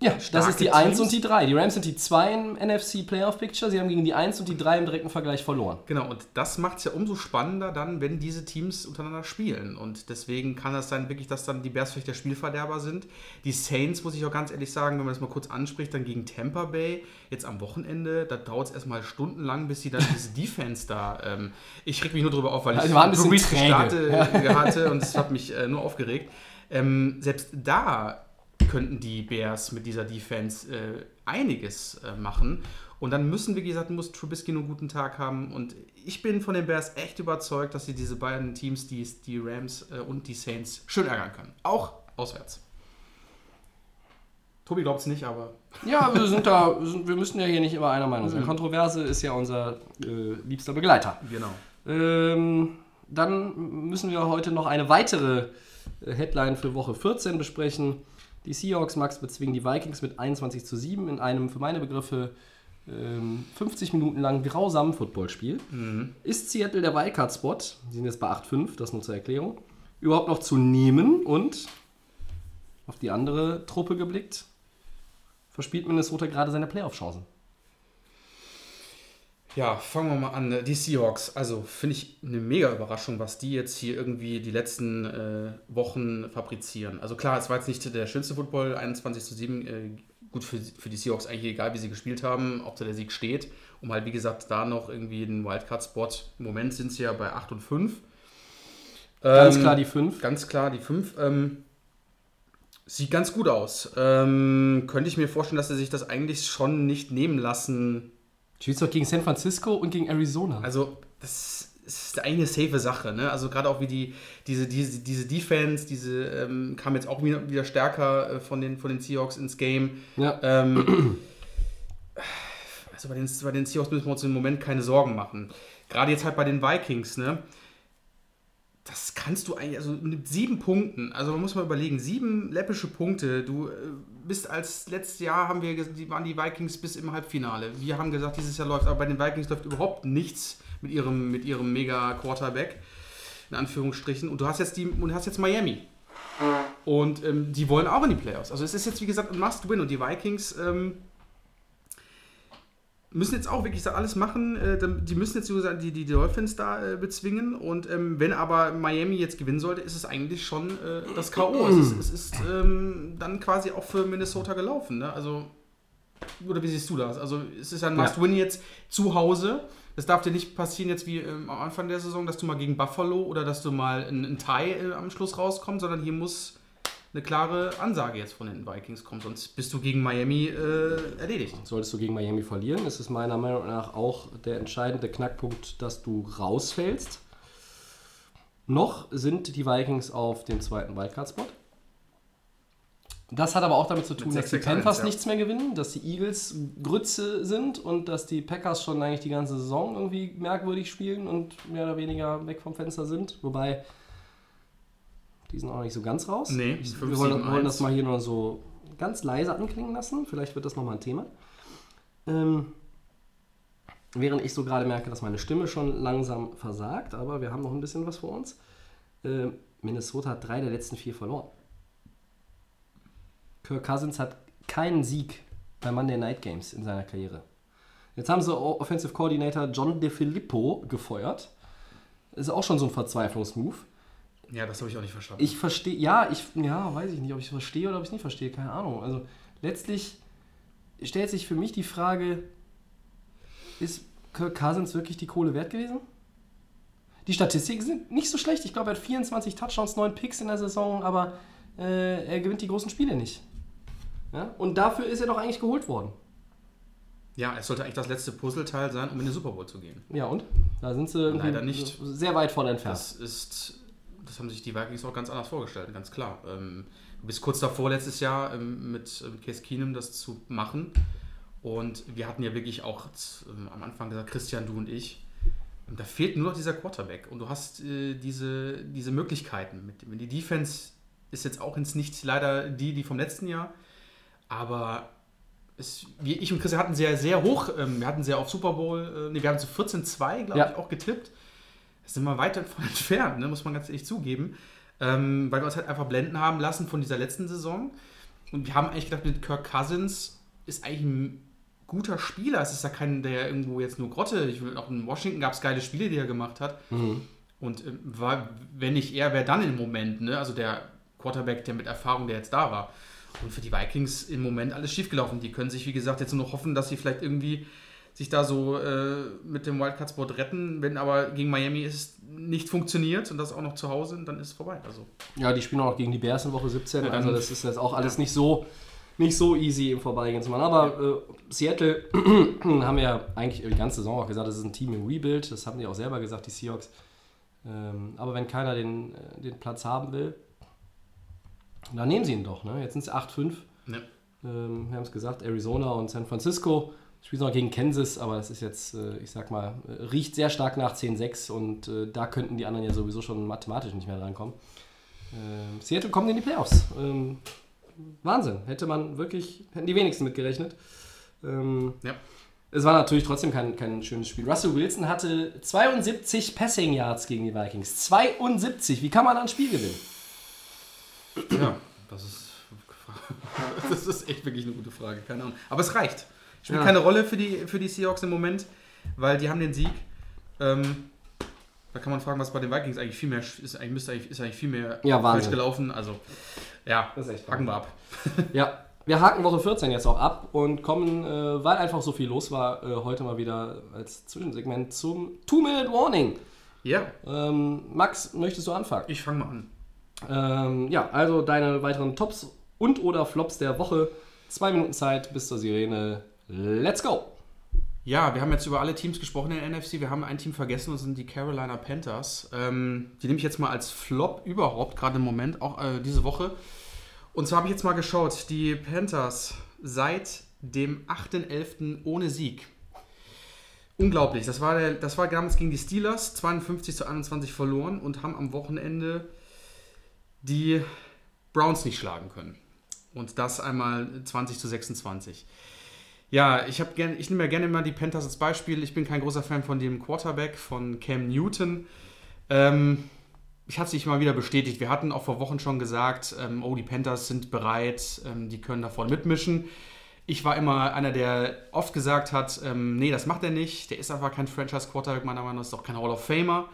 Ja, das ist die 1 Teams. und die 3. Die Rams sind die 2 im NFC Playoff Picture. Sie haben gegen die 1 und die 3 im direkten Vergleich verloren. Genau, und das macht es ja umso spannender dann, wenn diese Teams untereinander spielen. Und deswegen kann das sein, wirklich, dass dann die Bears vielleicht der Spielverderber sind. Die Saints, muss ich auch ganz ehrlich sagen, wenn man das mal kurz anspricht, dann gegen Tampa Bay, jetzt am Wochenende, da dauert es erstmal stundenlang, bis sie dann diese Defense da. Ähm, ich reg mich nur drüber auf, weil Ja, ich waren ein bisschen träge. gestartet hatte und es hat mich äh, nur aufgeregt. Ähm, selbst da könnten die Bears mit dieser Defense äh, einiges äh, machen. Und dann müssen, wie gesagt, muss Trubisky nur einen guten Tag haben. Und ich bin von den Bears echt überzeugt, dass sie diese beiden Teams, die, die Rams äh, und die Saints, schön ärgern können. Auch auswärts. Tobi glaubt es nicht, aber Ja, wir sind da, wir müssen ja hier nicht immer einer Meinung sein. Kontroverse ist ja unser äh, liebster Begleiter. genau. Ähm, dann müssen wir heute noch eine weitere äh, Headline für Woche 14 besprechen. Die Seahawks Max bezwingen die Vikings mit 21 zu 7 in einem für meine Begriffe ähm, 50 Minuten lang grausamen Footballspiel. Ist Seattle der Wildcard-Spot, die sind jetzt bei 8-5, das nur zur Erklärung, überhaupt noch zu nehmen und auf die andere Truppe geblickt, verspielt Minnesota gerade seine Playoff-Chancen. Ja, fangen wir mal an. Die Seahawks, also finde ich eine mega Überraschung, was die jetzt hier irgendwie die letzten äh, Wochen fabrizieren. Also klar, es war jetzt nicht der schönste Football, 21 zu 7. Äh, gut, für, für die Seahawks eigentlich egal, wie sie gespielt haben, ob da der Sieg steht. Um halt, wie gesagt, da noch irgendwie einen Wildcard-Spot. Im Moment sind sie ja bei 8 und 5. Ganz Ähm, klar die 5. Ganz klar, die 5. Ähm, sieht ganz gut aus. Ähm, könnte ich mir vorstellen, dass sie sich das eigentlich schon nicht nehmen lassen, Spielst doch gegen San Francisco und gegen Arizona. Also, das ist eigentlich eine safe Sache, ne? Also gerade auch wie die, diese, diese, diese Defense, diese ähm, kam jetzt auch wieder, wieder stärker äh, von, den, von den Seahawks ins Game. ja. Ähm, also bei den, bei den Seahawks müssen wir uns im Moment keine Sorgen machen. Gerade jetzt halt bei den Vikings, ne? Das kannst du eigentlich, also mit sieben Punkten, also man muss mal überlegen, sieben läppische Punkte. Du äh, bist als letztes Jahr haben wir, die waren die Vikings bis im Halbfinale. Wir haben gesagt, dieses Jahr läuft, aber bei den Vikings läuft überhaupt nichts mit ihrem, mit ihrem mega Quarterback, in Anführungsstrichen. Und du hast jetzt die, und hast jetzt Miami. Und ähm, die wollen auch in die Playoffs. Also es ist jetzt, wie gesagt, ein Must-Win. Und die Vikings ähm, müssen jetzt auch wirklich alles machen. Äh, die müssen jetzt die, die Dolphins da äh, bezwingen. Und ähm, wenn aber Miami jetzt gewinnen sollte, ist es eigentlich schon äh, das K.O. es ist, es ist ähm, dann quasi auch für Minnesota gelaufen. Ne? Also, oder wie siehst du das? Also es ist ein Ja. Must-Win jetzt zu Hause. Das darf dir nicht passieren jetzt wie ähm, am Anfang der Saison, dass du mal gegen Buffalo oder dass du mal ein, ein Tie äh, am Schluss rauskommst, sondern hier muss eine klare Ansage jetzt von den Vikings kommen, sonst bist du gegen Miami äh, erledigt. Solltest du gegen Miami verlieren, ist es meiner Meinung nach auch der entscheidende Knackpunkt, dass du rausfällst. Noch sind die Vikings auf dem zweiten Wildcard-Spot. Das hat aber auch damit zu tun, dass die 6-6-1, Panthers ja. nichts mehr gewinnen, dass die Eagles Grütze sind und dass die Packers schon eigentlich die ganze Saison irgendwie merkwürdig spielen und mehr oder weniger weg vom Fenster sind. Wobei, die sind auch noch nicht so ganz raus. Nee, ich, 5, wir wollen, 7, wollen 1. das mal hier nur so ganz leise anklingen lassen. Vielleicht wird das nochmal ein Thema. Ähm, während ich so gerade merke, dass meine Stimme schon langsam versagt, aber wir haben noch ein bisschen was vor uns. Ähm, Minnesota hat drei der letzten vier verloren. Kirk Cousins hat keinen Sieg bei Monday Night Games in seiner Karriere. Jetzt haben sie Offensive Coordinator John DeFilippo gefeuert. Ist auch schon so ein Verzweiflungsmove. Ja, das habe ich auch nicht verstanden. Ich verstehe, ja, ich, ja, weiß ich nicht, ob ich es verstehe oder ob ich es nicht verstehe, keine Ahnung. Also letztlich stellt sich für mich die Frage, ist Kirk Cousins wirklich die Kohle wert gewesen? Die Statistiken sind nicht so schlecht. Ich glaube, er hat 24 Touchdowns, 9 Picks in der Saison, aber äh, er gewinnt die großen Spiele nicht. Ja? Und dafür ist er doch eigentlich geholt worden. ja, es sollte eigentlich das letzte Puzzleteil sein, um in den Super Bowl zu gehen. Ja, und? Da sind sie Leider nicht. sehr weit von entfernt. Das ist das haben sich die Vikings auch ganz anders vorgestellt, ganz klar. Ähm, du bist kurz davor letztes Jahr ähm, mit ähm, Case Keenum das zu machen. Und wir hatten ja wirklich auch ähm, am Anfang gesagt, Christian, du und ich, und da fehlt nur noch dieser Quarterback. Und du hast äh, diese, diese Möglichkeiten. Mit, die Defense ist jetzt auch ins Nichts leider die, die vom letzten Jahr. Aber es, ich und Christian hatten sehr, sehr hoch, ähm, wir hatten sehr auf Super Bowl, äh, nee, wir haben zu 14-2, glaube Ja. ich, auch getippt. Sind wir weit davon entfernt, ne, muss man ganz ehrlich zugeben. Ähm, weil wir uns halt einfach blenden haben lassen von dieser letzten Saison. Und wir haben eigentlich gedacht, mit Kirk Cousins ist eigentlich ein guter Spieler. Es ist ja kein, der irgendwo jetzt nur Grotte. Ich will, auch in Washington gab es geile Spiele, die er gemacht hat. Und ähm, war, wenn nicht er, wer dann im Moment, ne? Also der Quarterback, der mit Erfahrung, der jetzt da war. Und für die Vikings im Moment alles schiefgelaufen. Die können sich, wie gesagt, jetzt nur noch hoffen, dass sie vielleicht irgendwie sich da so äh, mit dem Wildcard-Spot retten. Wenn aber gegen Miami es nicht funktioniert und das auch noch zu Hause, dann ist es vorbei. Also Ja, die spielen auch noch gegen die Bears in Woche 17. Ja, also das ist jetzt auch alles nicht so nicht so easy im Vorbeigehen zu machen. Aber äh, Seattle haben ja eigentlich die ganze Saison auch gesagt, das ist ein Team im Rebuild. Das haben die auch selber gesagt, die Seahawks. Ähm, aber wenn keiner den, äh, den Platz haben will, dann nehmen sie ihn doch. Ne? Jetzt sind es 8-5. ne. Ähm, wir haben es gesagt, Arizona und San Francisco. Spielen noch gegen Kansas, aber das ist jetzt, äh, ich sag mal, riecht sehr stark nach 10-6 und äh, da könnten die anderen ja sowieso schon mathematisch nicht mehr drankommen. Ähm, Seattle kommt in die Playoffs. Ähm, Wahnsinn. Hätte man wirklich, hätten die wenigsten mitgerechnet. Ähm, Ja. Es war natürlich trotzdem kein, kein schönes Spiel. Russell Wilson hatte 72 Passing Yards gegen die Vikings. 72. Wie kann man ein Spiel gewinnen? Ja, das ist, das ist echt wirklich eine gute Frage. Keine Ahnung. Aber es reicht. Spielt Ja. keine Rolle für die, für die Seahawks im Moment, weil die haben den Sieg. Ähm, da kann man fragen, was bei den Vikings eigentlich viel mehr ist. Eigentlich, müsste eigentlich, ist eigentlich viel mehr Ja, falsch gelaufen. Also, ja, Das ist echt haken wir ab. Ja, wir haken Woche 14 jetzt auch ab und kommen, äh, weil einfach so viel los war, äh, heute mal wieder als Zwischensegment zum Two-Minute-Warning. Ja, Ähm, Max, möchtest du anfangen? ich fange mal an. Ähm, ja, also deine weiteren Tops und oder Flops der Woche. Zwei Minuten Zeit bis zur Sirene. Let's go! Ja, wir haben jetzt über alle Teams gesprochen in der NFC. Wir haben ein Team vergessen, das sind die Carolina Panthers. Ähm, die nehme ich jetzt mal als Flop überhaupt, gerade im Moment, auch äh, diese Woche. Und zwar habe ich jetzt mal geschaut, die Panthers seit dem 8.11. ohne Sieg. Unglaublich. Das war, der, das war damals gegen die Steelers, 52 zu 21 verloren und haben am Wochenende die Browns nicht schlagen können. Und das einmal 20 zu 26. Ja, ich, ich nehme ja gerne immer die Panthers als Beispiel. Ich bin kein großer Fan von dem Quarterback, von Cam Newton. Ähm, ich hatte sich mal wieder bestätigt. Wir hatten auch vor Wochen schon gesagt, ähm, oh, die Panthers sind bereit, ähm, die können davon mitmischen. Ich war immer einer, der oft gesagt hat, ähm, nee, das macht er nicht. Der ist einfach kein Franchise-Quarterback, meiner Meinung nach ist auch kein Hall of Famer.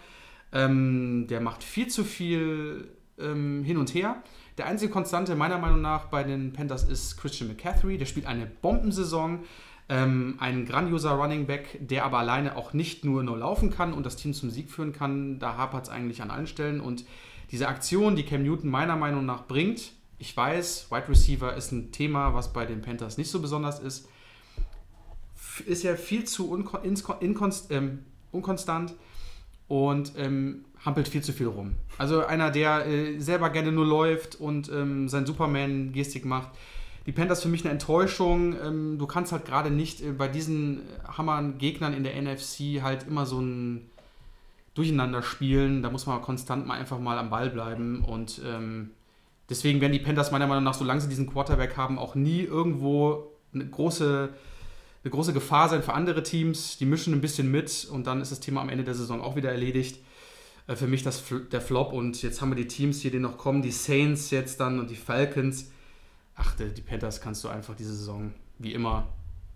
Ähm, der macht viel zu viel ähm, hin und her. Der einzige Konstante meiner Meinung nach bei den Panthers ist Christian McCaffrey. Der spielt eine Bombensaison. Ähm, ein grandioser Running Back, der aber alleine auch nicht nur nur laufen kann und das Team zum Sieg führen kann. Da hapert es eigentlich an allen Stellen. Und diese Aktion, die Cam Newton meiner Meinung nach bringt, ich weiß, Wide Receiver ist ein Thema, was bei den Panthers nicht so besonders ist, ist ja viel zu ähm, unkonstant und ähm, hampelt viel zu viel rum. Also einer, der äh, selber gerne nur läuft und ähm, sein Superman-Gestik macht. Die Panthers für mich eine Enttäuschung. Ähm, du kannst halt gerade nicht äh, bei diesen Hammern Gegnern in der NFC halt immer so ein Durcheinander spielen. Da muss man konstant mal einfach mal am Ball bleiben und ähm, deswegen werden die Panthers meiner Meinung nach, solange sie diesen Quarterback haben, auch nie irgendwo eine große, eine große Gefahr sein für andere Teams. Die mischen ein bisschen mit und dann ist das Thema am Ende der Saison auch wieder erledigt. Äh, Für mich das, der Flop und jetzt haben wir die Teams hier, die noch kommen, die Saints jetzt dann und die Falcons. Ach, die Panthers kannst du einfach diese Saison wie immer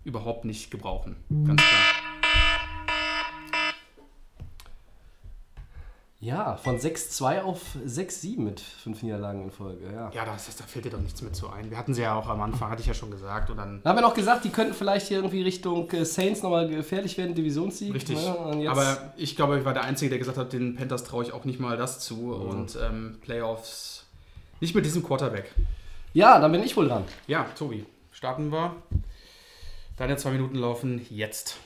überhaupt nicht gebrauchen. Ganz klar. Ja, von 6-2 auf 6-7 mit fünf Niederlagen in Folge. Ja. Ja, das, das, da fällt dir doch nichts mit so ein. Wir hatten sie ja auch am Anfang, hatte ich ja schon gesagt. Und dann Da haben wir noch gesagt, die könnten vielleicht hier irgendwie Richtung äh, Saints nochmal gefährlich werden, Divisionssieg. Richtig. Ne? Jetzt, Aber ich glaube, ich war der Einzige, der gesagt hat, den Panthers traue ich auch nicht mal das zu. Und ähm, Playoffs nicht mit diesem Quarterback. ja, dann bin ich wohl dran. Ja, Tobi, starten wir. Deine zwei Minuten laufen jetzt.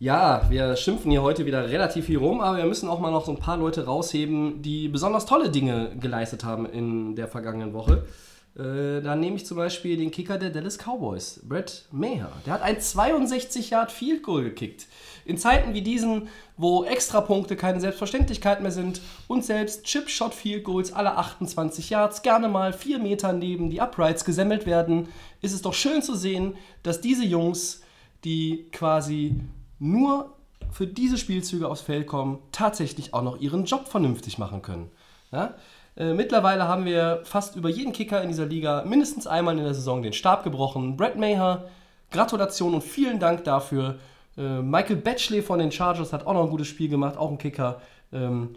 Ja, wir schimpfen hier heute wieder relativ viel rum, aber wir müssen auch mal noch so ein paar Leute rausheben, die besonders tolle Dinge geleistet haben in der vergangenen Woche. Äh, da nehme ich zum Beispiel den Kicker der Dallas Cowboys, Brett Maher. Der hat ein 62 Yard Field Goal gekickt. In Zeiten wie diesen, wo Extrapunkte keine Selbstverständlichkeit mehr sind und selbst Chip-Shot Field Goals alle 28 Yards gerne mal 4 Meter neben die Uprights gesammelt werden, ist es doch schön zu sehen, dass diese Jungs, die quasi nur für diese Spielzüge aufs Feld kommen, tatsächlich auch noch ihren Job vernünftig machen können. Ja? Äh, mittlerweile haben wir fast über jeden Kicker in dieser Liga mindestens einmal in der Saison den Stab gebrochen. Brett Maher, Gratulation und vielen Dank dafür. Äh, Michael Batchley von den Chargers hat auch noch ein gutes Spiel gemacht, auch ein Kicker. Ähm,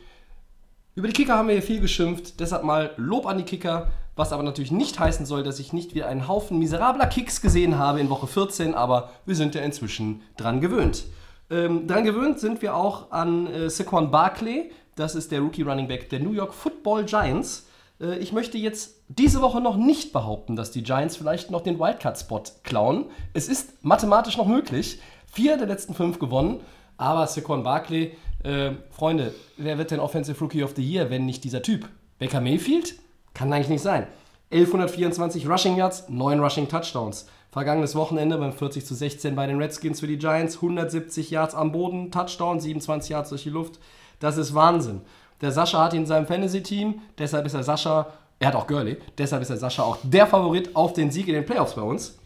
über die Kicker haben wir hier viel geschimpft, deshalb mal Lob an die Kicker, was aber natürlich nicht heißen soll, dass ich nicht wieder einen Haufen miserabler Kicks gesehen habe in Woche 14, aber wir sind ja inzwischen dran gewöhnt. Ähm, dran gewöhnt sind wir auch an äh, Saquon Barkley, das ist der Rookie Running Back der New York Football Giants. Äh, ich möchte jetzt diese Woche noch nicht behaupten, dass die Giants vielleicht noch den Wildcard-Spot klauen. Es ist mathematisch noch möglich. Vier der letzten fünf gewonnen, aber Saquon Barkley, äh, Freunde, wer wird denn Offensive Rookie of the Year, wenn nicht dieser Typ? Baker Mayfield? Kann eigentlich nicht sein. 1124 Rushing Yards, 9 Rushing Touchdowns. Vergangenes Wochenende beim 40 zu 16 bei den Redskins für die Giants, 170 Yards am Boden, Touchdown, 27 Yards durch die Luft. Das ist Wahnsinn. Der Sascha hat ihn in seinem Fantasy-Team, deshalb ist er Sascha, er hat auch Gurley, deshalb ist der Sascha auch der Favorit auf den Sieg in den Playoffs bei uns.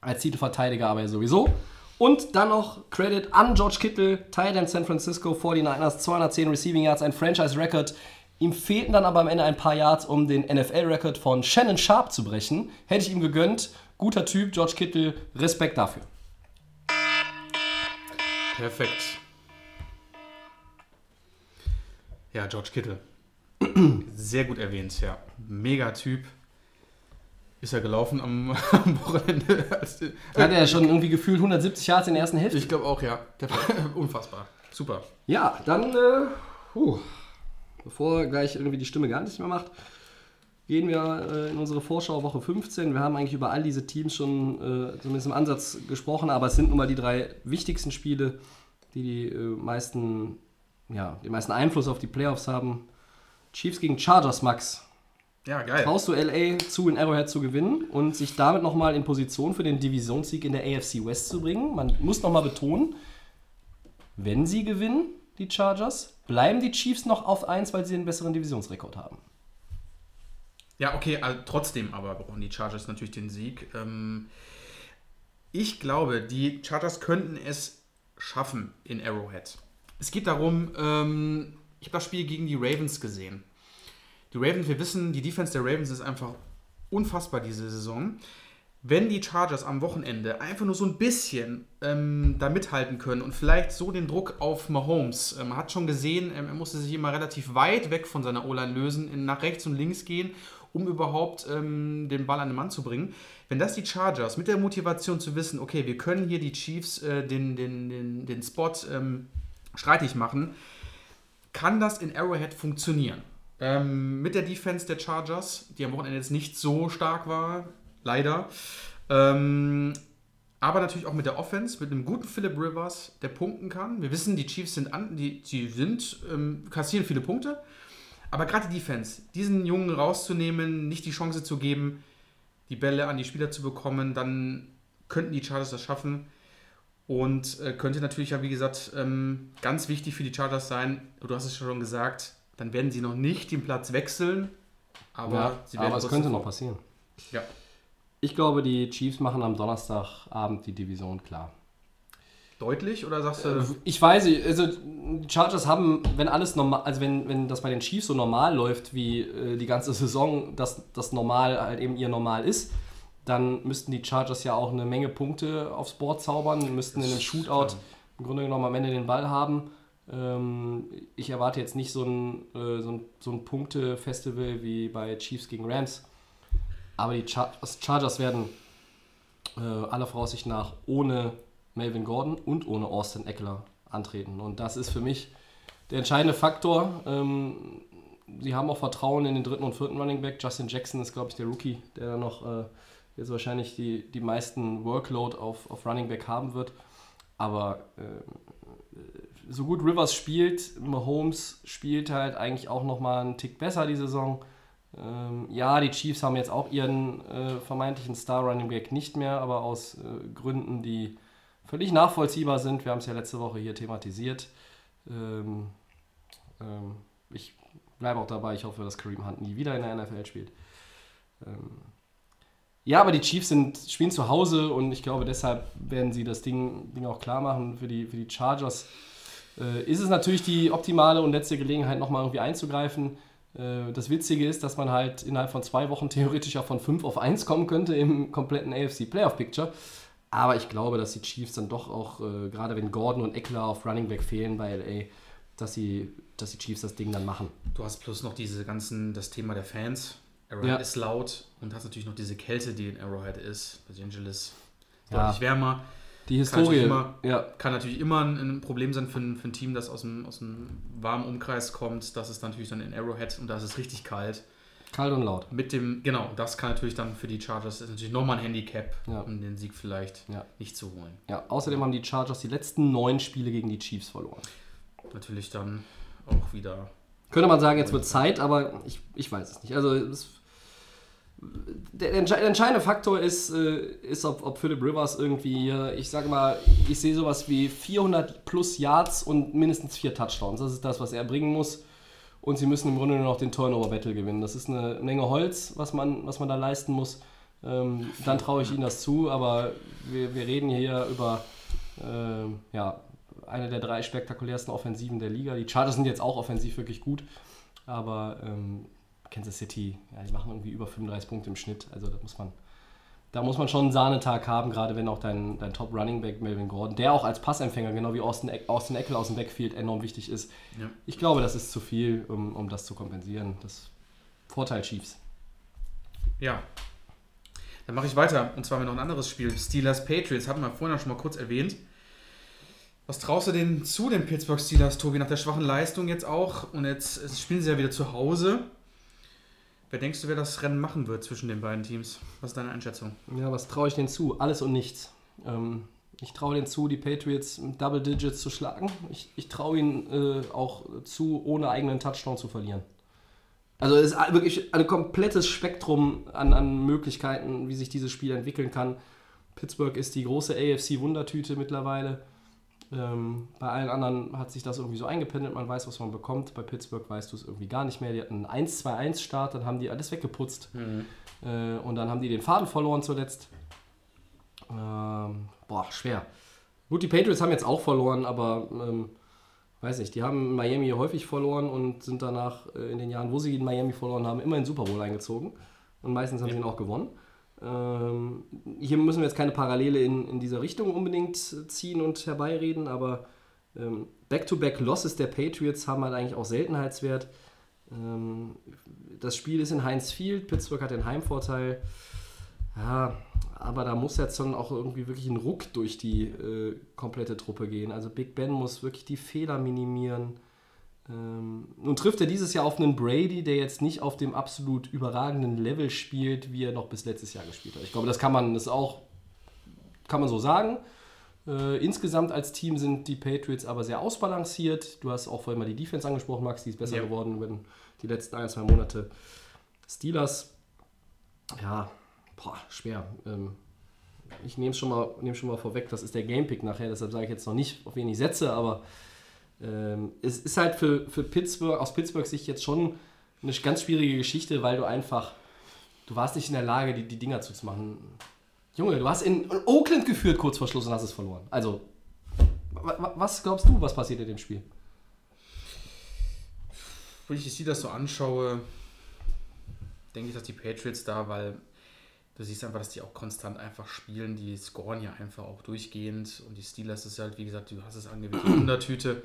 Als Titelverteidiger aber sowieso. Und dann noch Credit an George Kittle, Teil in San Francisco 49ers, 210 Receiving Yards, ein Franchise-Record. Ihm fehlten dann aber am Ende ein paar Yards, um den NFL-Record von Shannon Sharp zu brechen. Hätte ich ihm gegönnt. Guter Typ, George Kittle, Respekt dafür. Perfekt. Ja, George Kittle. Sehr gut erwähnt, ja. Mega Typ. Ist er gelaufen am, am Wochenende? Hat er schon irgendwie gefühlt 170 Yards in der ersten Hälfte? Ich glaube auch, ja. Der war unfassbar. Super. Ja, dann, äh, bevor gleich irgendwie die Stimme gar nichts mehr macht, gehen wir äh, in unsere Vorschau Woche 15. Wir haben eigentlich über all diese Teams schon äh, zumindest im Ansatz gesprochen, aber es sind nun mal die drei wichtigsten Spiele, die die äh, meisten, ja, den meisten Einfluss auf die Playoffs haben. Chiefs gegen Chargers, Max. Ja, geil. Traust du LA zu, in Arrowhead zu gewinnen und sich damit nochmal in Position für den Divisionssieg in der AFC West zu bringen? Man muss nochmal betonen, wenn sie gewinnen, die Chargers, bleiben die Chiefs noch auf 1, weil sie den besseren Divisionsrekord haben. Ja, okay, also trotzdem aber brauchen die Chargers natürlich den Sieg. Ähm, ich glaube, die Chargers könnten es schaffen in Arrowhead. Es geht darum, ähm, ich habe das Spiel gegen die Ravens gesehen. Die Ravens, wir wissen, die Defense der Ravens ist einfach unfassbar diese Saison. Wenn die Chargers am Wochenende einfach nur so ein bisschen ähm, da mithalten können und vielleicht so den Druck auf Mahomes, ähm, man hat schon gesehen, ähm, er musste sich immer relativ weit weg von seiner O-Line lösen, nach rechts und links gehen, um überhaupt ähm, den Ball an den Mann zu bringen. Wenn das die Chargers mit der Motivation zu wissen, okay, wir können hier die Chiefs äh, den, den, den, den Spot ähm, streitig machen, kann das in Arrowhead funktionieren. Ähm, mit der Defense der Chargers, die am Wochenende jetzt nicht so stark war, leider. Ähm, aber natürlich auch mit der Offense, mit einem guten Philip Rivers, der punkten kann. Wir wissen, die Chiefs sind an, die, die sind, ähm, kassieren viele Punkte. Aber gerade die Defense, diesen Jungen rauszunehmen, nicht die Chance zu geben, die Bälle an die Spieler zu bekommen, dann könnten die Chargers das schaffen. Und äh, könnte natürlich ja, wie gesagt, ähm, ganz wichtig für die Chargers sein. Du hast es schon gesagt, dann werden sie noch nicht den Platz wechseln. Aber, ja, sie werden aber es könnte noch passieren. Ja. Ich glaube, die Chiefs machen am Donnerstagabend die Division klar. Deutlich oder sagst du. Äh, Ich weiß nicht, also die Chargers haben, wenn alles normal, also wenn, wenn das bei den Chiefs so normal läuft wie äh, die ganze Saison, dass das normal halt eben ihr Normal ist, dann müssten die Chargers ja auch eine Menge Punkte aufs Board zaubern, müssten in einem Shootout im Grunde genommen am Ende den Ball haben. Ähm, ich erwarte jetzt nicht so ein, äh, so ein, so ein Punkte-Festival wie bei Chiefs gegen Rams, aber die Char Chargers werden äh, aller Voraussicht nach ohne Melvin Gordon und ohne Austin Eckler antreten. Und das ist für mich der entscheidende Faktor. Ähm, sie haben auch Vertrauen in den dritten und vierten Running Back. Justin Jackson ist, glaube ich, der Rookie, der dann noch äh, jetzt wahrscheinlich die, die meisten Workload auf, auf Running Back haben wird. Aber äh, so gut Rivers spielt, Mahomes spielt halt eigentlich auch nochmal einen Tick besser die Saison. Ähm, ja, die Chiefs haben jetzt auch ihren äh, vermeintlichen Star Running Back nicht mehr, aber aus äh, Gründen, die völlig nachvollziehbar sind. Wir haben es ja letzte Woche hier thematisiert. Ähm, ähm, ich bleibe auch dabei. Ich hoffe, dass Kareem Hunt nie wieder in der NFL spielt. Ähm, ja, aber die Chiefs sind, spielen zu Hause und ich glaube, deshalb werden sie das Ding, Ding auch klar machen für die, für die Chargers. Äh, ist es natürlich die optimale und letzte Gelegenheit, nochmal irgendwie einzugreifen. Äh, das Witzige ist, dass man halt innerhalb von zwei Wochen theoretisch auch von 5 auf 1 kommen könnte im kompletten AFC Playoff Picture. Aber ich glaube, dass die Chiefs dann doch auch, äh, gerade wenn Gordon und Eckler auf Running Back fehlen bei LA, dass, sie, dass die Chiefs das Ding dann machen. Du hast plus noch diese ganzen, das Thema der Fans. Arrowhead Ja. ist laut und hast natürlich noch diese Kälte, die in Arrowhead ist. Los Angeles ist Ja. deutlich wärmer. Die Kann natürlich Historie. immer- Ja, Kann natürlich immer ein, ein Problem sein für ein, für ein Team, das aus dem, aus dem warmen Umkreis kommt. Das ist natürlich dann in Arrowhead und da ist es richtig kalt. kalt und laut. Mit dem, genau, das kann natürlich dann für die Chargers ist natürlich nochmal ein Handicap, Ja. um den Sieg vielleicht Ja. nicht zu holen. Ja, außerdem haben die Chargers die letzten neun Spiele gegen die Chiefs verloren. Natürlich dann auch wieder. Könnte man sagen, jetzt wird Zeit, aber ich, ich weiß es nicht. Also es, der, der, entsche- der entscheidende Faktor ist, äh, ist ob, ob Philip Rivers irgendwie, äh, ich sage mal, ich sehe sowas wie 400 plus Yards und mindestens vier Touchdowns. Das ist das, was er bringen muss. Und sie müssen im Grunde nur noch den Turnover-Battle gewinnen. Das ist eine Menge Holz, was man, was man da leisten muss. Ähm, dann traue ich ihnen das zu, aber wir, wir reden hier über ähm, ja, eine der drei spektakulärsten Offensiven der Liga. Die Chargers sind jetzt auch offensiv wirklich gut, aber ähm, Kansas City, ja, die machen irgendwie über 35 Punkte im Schnitt. Also da muss man, da muss man schon einen Sahnetag haben, gerade wenn auch dein, dein Top Running Back Melvin Gordon, der auch als Passempfänger, genau wie Austin, Austin Eckler aus dem Backfield enorm wichtig ist. Ja. Ich glaube, das ist zu viel, um, um das zu kompensieren. Das Vorteil Chiefs. Ja. Dann mache ich weiter. Und zwar haben wir noch ein anderes Spiel. Steelers Patriots. Hatten wir vorhin auch schon mal kurz erwähnt. Was traust du denn zu den Pittsburgh Steelers, Tobi, nach der schwachen Leistung jetzt auch? Und jetzt spielen sie ja wieder zu Hause. Wer denkst du, wer das Rennen machen wird zwischen den beiden Teams? Was ist deine Einschätzung? Ja, was traue ich denen zu? Alles und nichts. Ähm, ich traue denen zu, die Patriots mit Double Digits zu schlagen. Ich, ich traue ihnen äh, auch zu, ohne eigenen Touchdown zu verlieren. Also es ist wirklich ein komplettes Spektrum an, an Möglichkeiten, wie sich dieses Spiel entwickeln kann. Pittsburgh ist die große AFC-Wundertüte mittlerweile. Ähm, bei allen anderen hat sich das irgendwie so eingependelt, man weiß, was man bekommt. Bei Pittsburgh weißt du es irgendwie gar nicht mehr. Die hatten einen 1-2-1-Start, dann haben die alles weggeputzt. Äh, und dann haben die den Faden verloren zuletzt. Ähm, boah, schwer. Gut, die Patriots haben jetzt auch verloren, aber ähm, weiß nicht, die haben Miami häufig verloren und sind danach äh, in den Jahren, wo sie in Miami verloren haben, immer in den Super Bowl eingezogen. Und meistens haben sie ihn auch gewonnen. Ähm, hier müssen wir jetzt keine Parallele in, in dieser Richtung unbedingt ziehen und herbeireden, aber ähm, Back-to-Back-Losses der Patriots haben halt eigentlich auch Seltenheitswert. Ähm, das Spiel ist in Heinz Field, Pittsburgh hat den Heimvorteil. Ja, aber da muss jetzt schon auch irgendwie wirklich ein Ruck durch die äh, komplette Truppe gehen. Also Big Ben muss wirklich die Fehler minimieren. Ähm, nun trifft er dieses Jahr auf einen Brady, der jetzt nicht auf dem absolut überragenden Level spielt, wie er noch bis letztes Jahr gespielt hat. Ich glaube, das kann man das auch kann man so sagen. Äh, insgesamt als Team sind die Patriots aber sehr ausbalanciert. Du hast auch vorhin mal die Defense angesprochen, Max, die ist besser Ja. geworden über die letzten ein, zwei Monate. Steelers, ja, boah, schwer. Ähm, ich nehme es schon, mal- schon mal vorweg, das ist der Gamepick nachher, deshalb sage ich jetzt noch nicht, auf wen ich setze, aber ähm, es ist halt für, für Pittsburgh, aus Pittsburghs Sicht jetzt schon eine ganz schwierige Geschichte, weil du einfach, du warst nicht in der Lage, die, die Dinger zuzumachen. Junge, du hast in Oakland geführt kurz vor Schluss und hast es verloren. Also, wa- wa- was glaubst du, was passiert in dem Spiel? Wenn ich Steelers so anschaue, denke ich, dass die Patriots da, weil du siehst einfach, dass die auch konstant einfach spielen. Die scoren ja einfach auch durchgehend. Und die Steelers ist halt, wie gesagt, du hast es angewählt, die Wundertüte.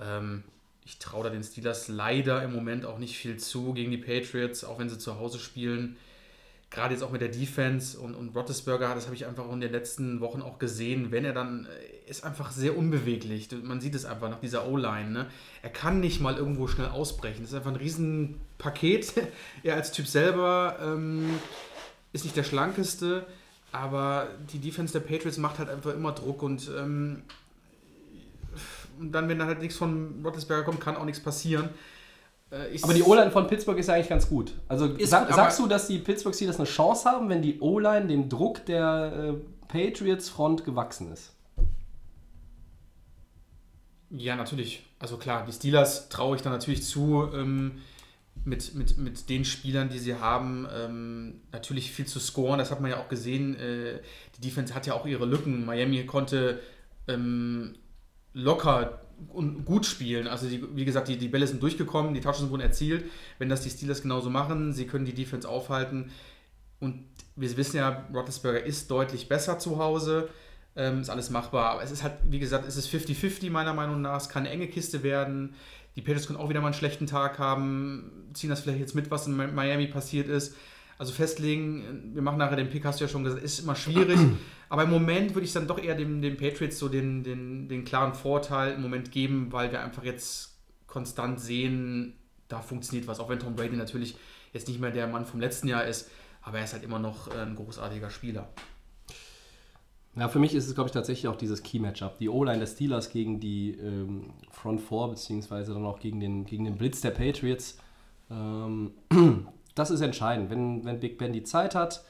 Ähm, ich traue da den Steelers leider im Moment auch nicht viel zu gegen die Patriots, auch wenn sie zu Hause spielen. Gerade jetzt auch mit der Defense und, und Roethlisberger, das habe ich einfach auch in den letzten Wochen auch gesehen, wenn er dann, äh, ist einfach sehr unbeweglich. Man sieht es einfach nach dieser O-Line. Ne? Er kann nicht mal irgendwo schnell ausbrechen. Das ist einfach ein Riesenpaket. er als Typ selber ähm, ist nicht der schlankeste, Aber die Defense der Patriots macht halt einfach immer Druck und, ähm, und dann, wenn dann halt nichts von Roethlisberger kommt, kann auch nichts passieren. Äh, ich- Aber die O-Line von Pittsburgh ist ja eigentlich ganz gut. Also Ist sa gut, sagst du, dass die Pittsburgh Steelers eine Chance haben, wenn die O-Line dem Druck der äh, Patriots Front gewachsen ist? Ja, natürlich. Also klar, die Steelers traue ich dann natürlich zu, ähm, mit, mit, mit den Spielern, die sie haben, ähm, natürlich viel zu scoren. Das hat man ja auch gesehen. Äh, die Defense hat ja auch ihre Lücken. Miami konnte ähm, locker und gut spielen. Also die, wie gesagt, die, die Bälle sind durchgekommen, die Touchdowns wurden erzielt. Wenn das die Steelers genauso machen, sie können die Defense aufhalten. Und wir wissen ja, Roethlisberger ist deutlich besser zu Hause. Ähm, ist alles machbar. Aber es ist halt, wie gesagt, es ist 50-50 meiner Meinung nach. Es kann eine enge Kiste werden. Die Patriots können auch wieder mal einen schlechten Tag haben. Ziehen das vielleicht jetzt mit, was in Mi- Miami passiert ist. Also festlegen, wir machen nachher den Pick, hast du ja schon gesagt, ist immer schwierig. Aber im Moment würde ich dann doch eher dem, den Patriots so den, den, den klaren Vorteil im Moment geben, weil wir einfach jetzt konstant sehen, da funktioniert was. Auch wenn Tom Brady natürlich jetzt nicht mehr der Mann vom letzten Jahr ist, aber er ist halt immer noch äh, ein großartiger Spieler. Ja, für mich ist es, glaube ich, tatsächlich auch dieses Key-Matchup. Die O-Line der Steelers gegen die ähm, Front Four, beziehungsweise dann auch gegen den, gegen den Blitz der Patriots. Ähm, das ist entscheidend. Wenn, wenn Big Ben die Zeit hat,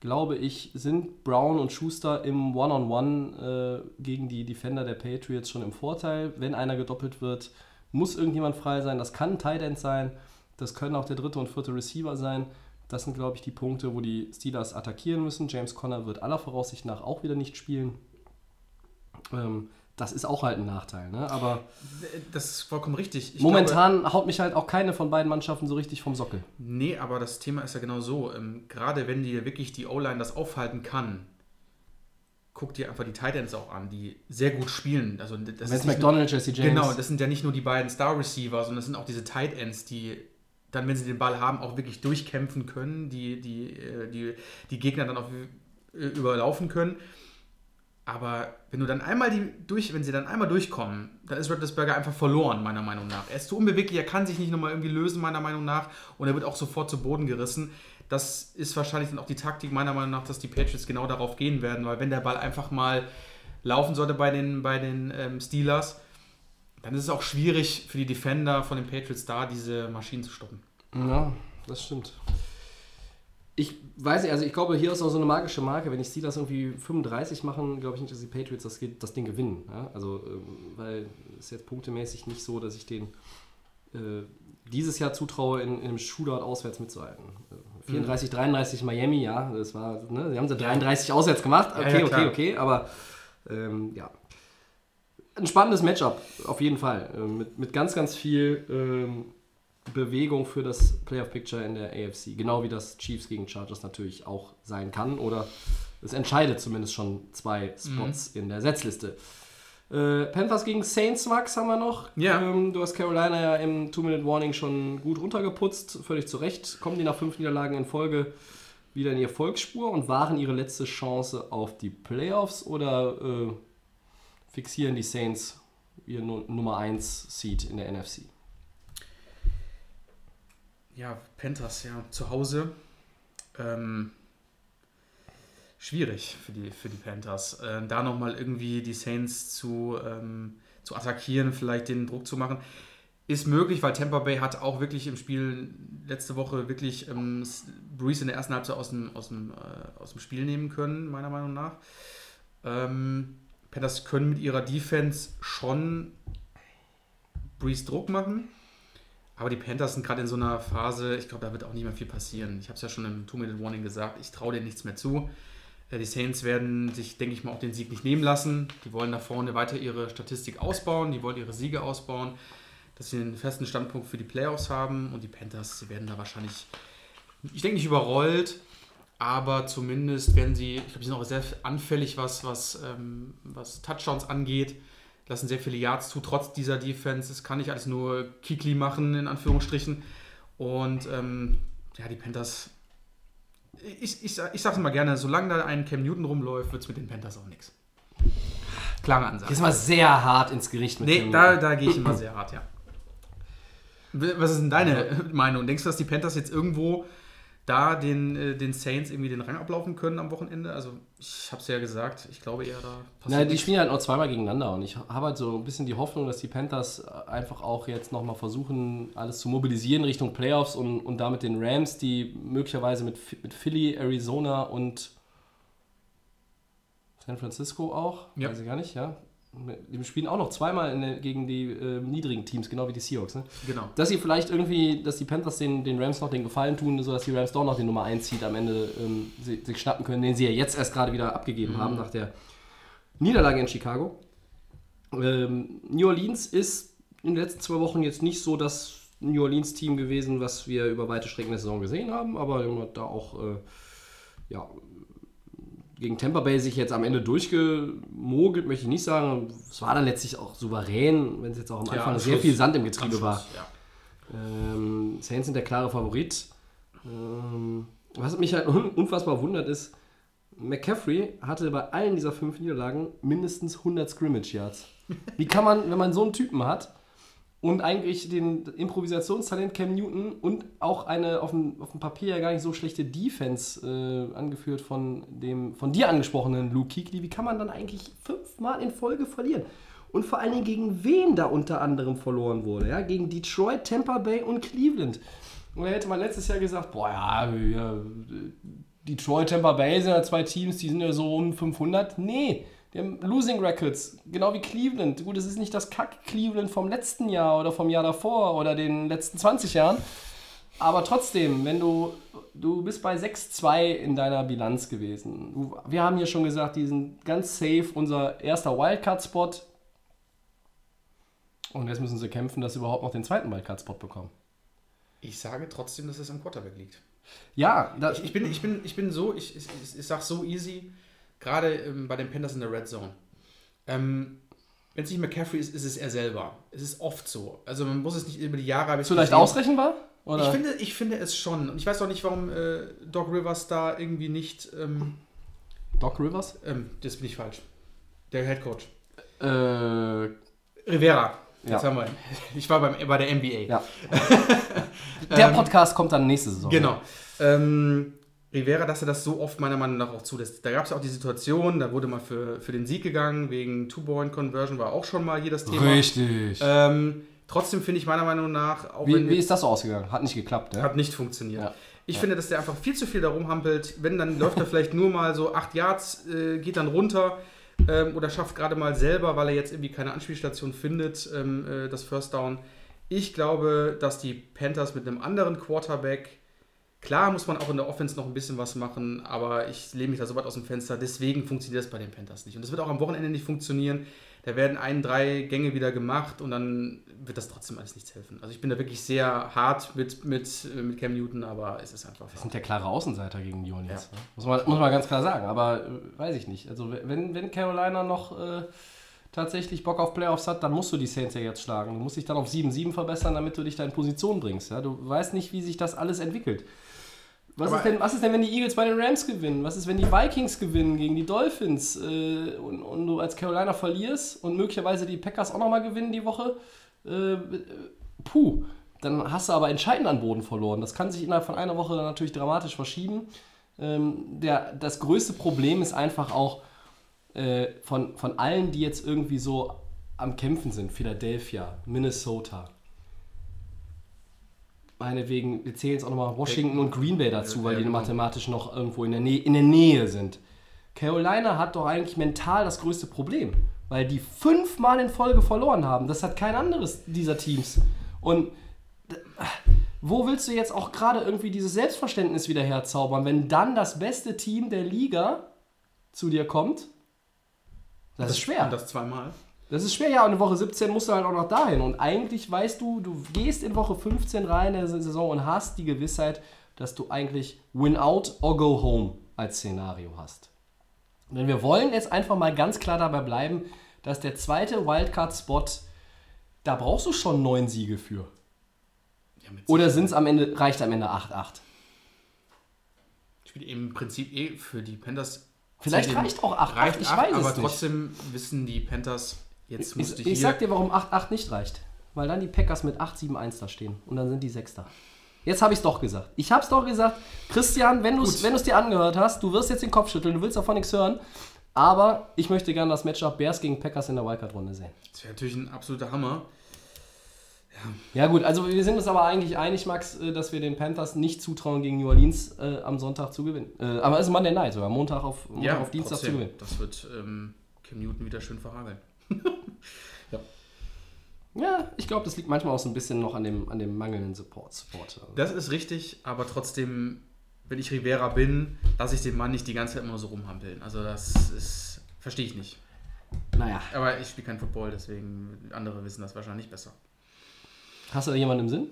glaube ich, sind Brown und Schuster im One-on-One äh, gegen die Defender der Patriots schon im Vorteil. Wenn einer gedoppelt wird, muss irgendjemand frei sein. Das kann ein Tight End sein. Das können auch der dritte und vierte Receiver sein. Das sind, glaube ich, die Punkte, wo die Steelers attackieren müssen. James Conner wird aller Voraussicht nach auch wieder nicht spielen. Ähm, das ist auch halt ein Nachteil. Ne? Aber Das ist vollkommen richtig. Ich momentan haut mich halt auch keine von beiden Mannschaften so richtig vom Sockel. Glaube, nee, aber das Thema ist ja genau so. Ähm, gerade wenn dir wirklich die O-Line das aufhalten kann, guck dir einfach die Titans auch an, die sehr gut spielen. Also das nicht McDonald, Jesse James. Genau, das sind ja nicht nur die beiden Star-Receiver, sondern das sind auch diese Tight Ends, die dann, wenn sie den Ball haben, auch wirklich durchkämpfen können, die die, äh, die, die Gegner dann auch äh, überlaufen können. Aber wenn du dann einmal die durch, wenn sie dann einmal durchkommen, dann ist Roethlisberger einfach verloren, meiner Meinung nach. Er ist zu unbeweglich, er kann sich nicht nochmal irgendwie lösen, meiner Meinung nach, und er wird auch sofort zu Boden gerissen. Das ist wahrscheinlich dann auch die Taktik, meiner Meinung nach, dass die Patriots genau darauf gehen werden, weil wenn der Ball einfach mal laufen sollte bei den, bei den ähm, Steelers, dann ist es auch schwierig für die Defender von den Patriots da, diese Maschinen zu stoppen. Ja, das stimmt. Ich weiß nicht, also ich glaube, hier ist auch so eine magische Marke. Wenn ich Steelers irgendwie 35 machen, glaube ich nicht, dass die Patriots das, das Ding gewinnen. Ja? Also, ähm, weil es ist jetzt punktemäßig nicht so, dass ich den äh, dieses Jahr zutraue, in, in einem Shootout auswärts mitzuhalten. Äh, 34, 33 Miami, ja, das war, ne, sie haben sie 33 auswärts gemacht. Ja, Okay, ja, okay, klar. okay, aber ähm, ja. Ein spannendes Matchup, auf jeden Fall. Äh, mit, mit ganz, ganz viel ähm, Bewegung für das Playoff-Picture in der AFC. Genau wie das Chiefs gegen Chargers natürlich auch sein kann. Oder es entscheidet zumindest schon zwei Spots in der Setzliste. Äh, Panthers gegen Saints, Max, haben wir noch. Ja. Ähm, du hast Carolina ja im Two-Minute-Warning schon gut runtergeputzt, völlig zu Recht. Kommen die nach fünf Niederlagen in Folge wieder in ihre Volksspur und waren ihre letzte Chance auf die Playoffs oder äh, fixieren die Saints ihr Nu- Nummer 1 Seed in der NFC? Ja, Panthers, ja, zu Hause. Ähm, schwierig für die, für die Panthers. Äh, da nochmal irgendwie die Saints zu, ähm, zu attackieren, vielleicht den Druck zu machen. Ist möglich, weil Tampa Bay hat auch wirklich im Spiel letzte Woche wirklich ähm, Breeze in der ersten Halbzeit aus dem, aus, dem, äh, aus dem Spiel nehmen können, meiner Meinung nach. Ähm, Panthers können mit ihrer Defense schon Breeze Druck machen. Aber die Panthers sind gerade in so einer Phase, ich glaube, da wird auch nicht mehr viel passieren. Ich habe es ja schon im Two-Minute-Warning gesagt, ich traue denen nichts mehr zu. Äh, Die Saints werden sich, denke ich mal, auch den Sieg nicht nehmen lassen. Die wollen da vorne weiter ihre Statistik ausbauen, die wollen ihre Siege ausbauen, dass sie einen festen Standpunkt für die Playoffs haben. Und die Panthers, sie werden da wahrscheinlich, ich denke nicht überrollt, aber zumindest werden sie, ich glaube, die sind auch sehr anfällig, was, was, ähm, was Touchdowns angeht lassen sehr viele Yards zu, trotz dieser Defense. Es kann nicht alles nur Kikli machen, in Anführungsstrichen. Und ähm, ja, die Panthers, ich, ich, ich sag's mal gerne, solange da ein Cam Newton rumläuft, wird's mit den Panthers auch nichts. Klare Ansage. Jetzt mal sehr hart ins Gericht mit Nee, dem- da, da gehe ich immer sehr hart, ja. Was ist denn deine Meinung? Denkst du, dass die Panthers jetzt irgendwo da den, äh, den Saints irgendwie den Rang ablaufen können am Wochenende. Also ich habe es ja gesagt, ich glaube eher da Na, die spielen halt noch zweimal gegeneinander und ich habe halt so ein bisschen die Hoffnung, dass die Panthers einfach auch jetzt nochmal versuchen, alles zu mobilisieren Richtung Playoffs und, und damit den Rams, die möglicherweise mit, mit Philly, Arizona und San Francisco auch, Ja. weiß ich gar nicht, ja. Die spielen auch noch zweimal der, gegen die äh, niedrigen Teams, genau wie die Seahawks. Ne? Genau. Dass sie vielleicht irgendwie, dass die Panthers den, den Rams noch den Gefallen tun, sodass die Rams doch noch den Nummer 1 Seed am Ende ähm, sich schnappen können, den sie ja jetzt erst gerade wieder abgegeben haben nach der Niederlage in Chicago. Ähm, New Orleans ist in den letzten zwei Wochen jetzt nicht so das New Orleans-Team gewesen, was wir über weite Strecken der Saison gesehen haben, aber da auch äh, ja, gegen Tampa Bay sich jetzt am Ende durchgemogelt, möchte ich nicht sagen. Es war dann letztlich auch souverän, wenn es jetzt auch am Anfang am sehr Schluss. viel Sand im Getriebe Schluss, war. Ja. Ähm, Saints sind der klare Favorit. Ähm, was mich halt un unfassbar wundert ist, McCaffrey hatte bei allen dieser fünf Niederlagen mindestens 100 Scrimmage Yards. Wie kann man, wenn man so einen Typen hat und eigentlich den Improvisationstalent Cam Newton und auch eine auf dem, auf dem Papier ja gar nicht so schlechte Defense äh, angeführt von dem von dir angesprochenen Luke Kuechly, wie kann man dann eigentlich fünfmal in Folge verlieren? Und vor allen Dingen gegen wen da unter anderem verloren wurde. Ja? Gegen Detroit, Tampa Bay und Cleveland. Und da hätte man letztes Jahr gesagt, boah ja, ja Detroit, Tampa Bay sind ja zwei Teams, die sind ja so um 500. Nee, die haben Losing Records, genau wie Cleveland. Gut, es ist nicht das Kack-Cleveland vom letzten Jahr oder vom Jahr davor oder den letzten 20 Jahren. Aber trotzdem, wenn du, du bist bei 6-2 in deiner Bilanz gewesen. Du, wir haben hier schon gesagt, die sind ganz safe, unser erster Wildcard-Spot. Und jetzt müssen sie kämpfen, dass sie überhaupt noch den zweiten Wildcard-Spot bekommen. Ich sage trotzdem, dass es am Quarterback liegt. Ja, Ich, ich, bin, ich, bin, ich bin so, ich, ich, ich, ich sag so easy, gerade ähm, bei den Panthers in der Red Zone. Ähm, Wenn es nicht McCaffrey ist, ist es er selber. Es ist oft so. Also man muss es nicht über die Jahre... habe ich zu leicht gesehen. ausrechenbar? Oder? Ich finde, ich finde es schon. Und ich weiß auch nicht, warum äh, Doc Rivers da irgendwie nicht... Ähm, Doc Rivers? ähm, das bin ich falsch. Der Head Coach. Äh, Rivera. Jetzt Ja. haben wir ihn. Ich war beim, bei der NBA. ja. Der Podcast kommt dann nächste Saison. Genau. Ähm, Rivera, dass er das so oft meiner Meinung nach auch zulässt. Da gab es ja auch die Situation, da wurde mal für, für den Sieg gegangen, wegen Two-Point-Conversion war auch schon mal hier das Thema. Richtig. Ähm, trotzdem finde ich meiner Meinung nach, auch wie, wenn wie ist das so ausgegangen? Hat nicht geklappt, ne? hat nicht funktioniert. Ja. Ich Ja. finde, dass der einfach viel zu viel darum hampelt. Wenn, dann läuft er vielleicht nur mal so acht Yards, äh, geht dann runter ähm, oder schafft gerade mal selber, weil er jetzt irgendwie keine Anspielstation findet, ähm, äh, das First Down. Ich glaube, dass die Panthers mit einem anderen Quarterback, klar muss man auch in der Offense noch ein bisschen was machen, aber ich lehne mich da so weit aus dem Fenster. Deswegen funktioniert das bei den Panthers nicht. Und das wird auch am Wochenende nicht funktionieren. Da werden ein, drei Gänge wieder gemacht und dann wird das trotzdem alles nichts helfen. Also ich bin da wirklich sehr hart mit, mit, äh, mit Cam Newton, aber es ist einfach. Das sind ja klare Außenseiter gegen die Unions. Ja. Ne? Muss, man, muss man ganz klar sagen. Aber äh, weiß ich nicht. Also wenn, wenn Carolina noch äh, tatsächlich Bock auf Playoffs hat, dann musst du die Saints ja jetzt schlagen. Du musst dich dann auf 7-7 verbessern, damit du dich da in Position bringst. Ja? Du weißt nicht, wie sich das alles entwickelt. Was ist, denn, was ist denn, wenn die Eagles bei den Rams gewinnen? Was ist, wenn die Vikings gewinnen gegen die Dolphins äh, und, und du als Carolina verlierst und möglicherweise die Packers auch nochmal gewinnen die Woche? Äh, puh, dann hast du aber entscheidend an Boden verloren. Das kann sich innerhalb von einer Woche dann natürlich dramatisch verschieben. Ähm, der, das größte Problem ist einfach auch äh, von, von allen, die jetzt irgendwie so am Kämpfen sind, Philadelphia, Minnesota, meinetwegen, wir zählen jetzt auch nochmal Washington und Green Bay dazu, weil die genau. mathematisch noch irgendwo in der, Nähe, in der Nähe sind. Carolina hat doch eigentlich mental das größte Problem, weil die fünfmal in Folge verloren haben. Das hat kein anderes dieser Teams. Und wo willst du jetzt auch gerade irgendwie dieses Selbstverständnis wieder herzaubern, wenn dann das beste Team der Liga zu dir kommt? Das, ist schwer. Und das zweimal. Das ist schwer, ja. Und in Woche 17 musst du halt auch noch dahin. Und eigentlich weißt du, du gehst in Woche 15 rein in der Saison und hast die Gewissheit, dass du eigentlich Win out or go home als Szenario hast. Denn wir wollen jetzt einfach mal ganz klar dabei bleiben, dass der zweite Wildcard-Spot, da brauchst du schon neun Siege für. Ja, Oder sind's am Ende, reicht am Ende 8-8? spielt im Prinzip eh für die Panthers. Vielleicht reicht auch 8-8, Reicht ich weiß es aber nicht. trotzdem wissen die Panthers, jetzt Ich, ich, ich, sag dir, warum 8-8 nicht reicht. Weil dann die Packers mit 8-7-1 da stehen. Und dann sind die Sechster. Jetzt habe ich es doch gesagt. Ich habe es doch gesagt. Christian, wenn du es dir angehört hast, du wirst jetzt den Kopf schütteln, du willst davon nichts hören. Aber ich möchte gerne das Matchup Bears gegen Packers in der Wildcard-Runde sehen. Das wäre natürlich ein absoluter Hammer. Ja gut, also wir sind uns aber eigentlich einig, Max, äh, dass wir den Panthers nicht zutrauen, gegen New Orleans äh, am Sonntag zu gewinnen. Äh, aber es ist Monday Night sogar, Montag auf, Montag auf Dienstag trotzdem, zu gewinnen. Das wird ähm, Cam Newton wieder schön verhageln. Ja, ich glaube, das liegt manchmal auch so ein bisschen noch an dem, an dem mangelnden Support. Support. Das ist richtig, aber trotzdem, wenn ich Rivera bin, lasse ich den Mann nicht die ganze Zeit immer so rumhampeln. Also das ist, verstehe ich nicht. Naja, Aber ich spiele kein Football, deswegen andere wissen das wahrscheinlich besser. hast du da jemanden im Sinn?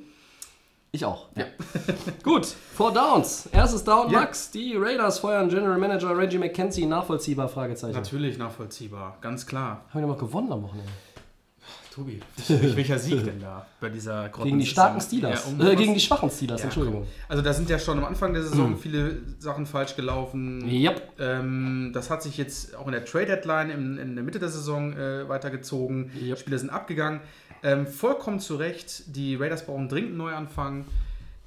Ich auch. Ja. Gut, Four Downs. Erstes Down, Ja. Max. Die Raiders feuern General Manager Reggie McKenzie nachvollziehbar? Fragezeichen. Natürlich nachvollziehbar, ganz klar. Haben wir doch mal gewonnen am Wochenende. Tobi, welcher Sieg denn da bei dieser Grotten Gegen die starken Steelers. Ja, äh, gegen die schwachen Steelers, Ja, Entschuldigung. komm. Also da sind ja schon am Anfang der Saison viele Sachen falsch gelaufen. Yep. Ähm, das hat sich jetzt auch in der Trade Deadline in, in der Mitte der Saison äh, weitergezogen. Yep. Spieler sind abgegangen. Ähm, vollkommen zu Recht. Die Raiders brauchen dringend einen Neuanfang.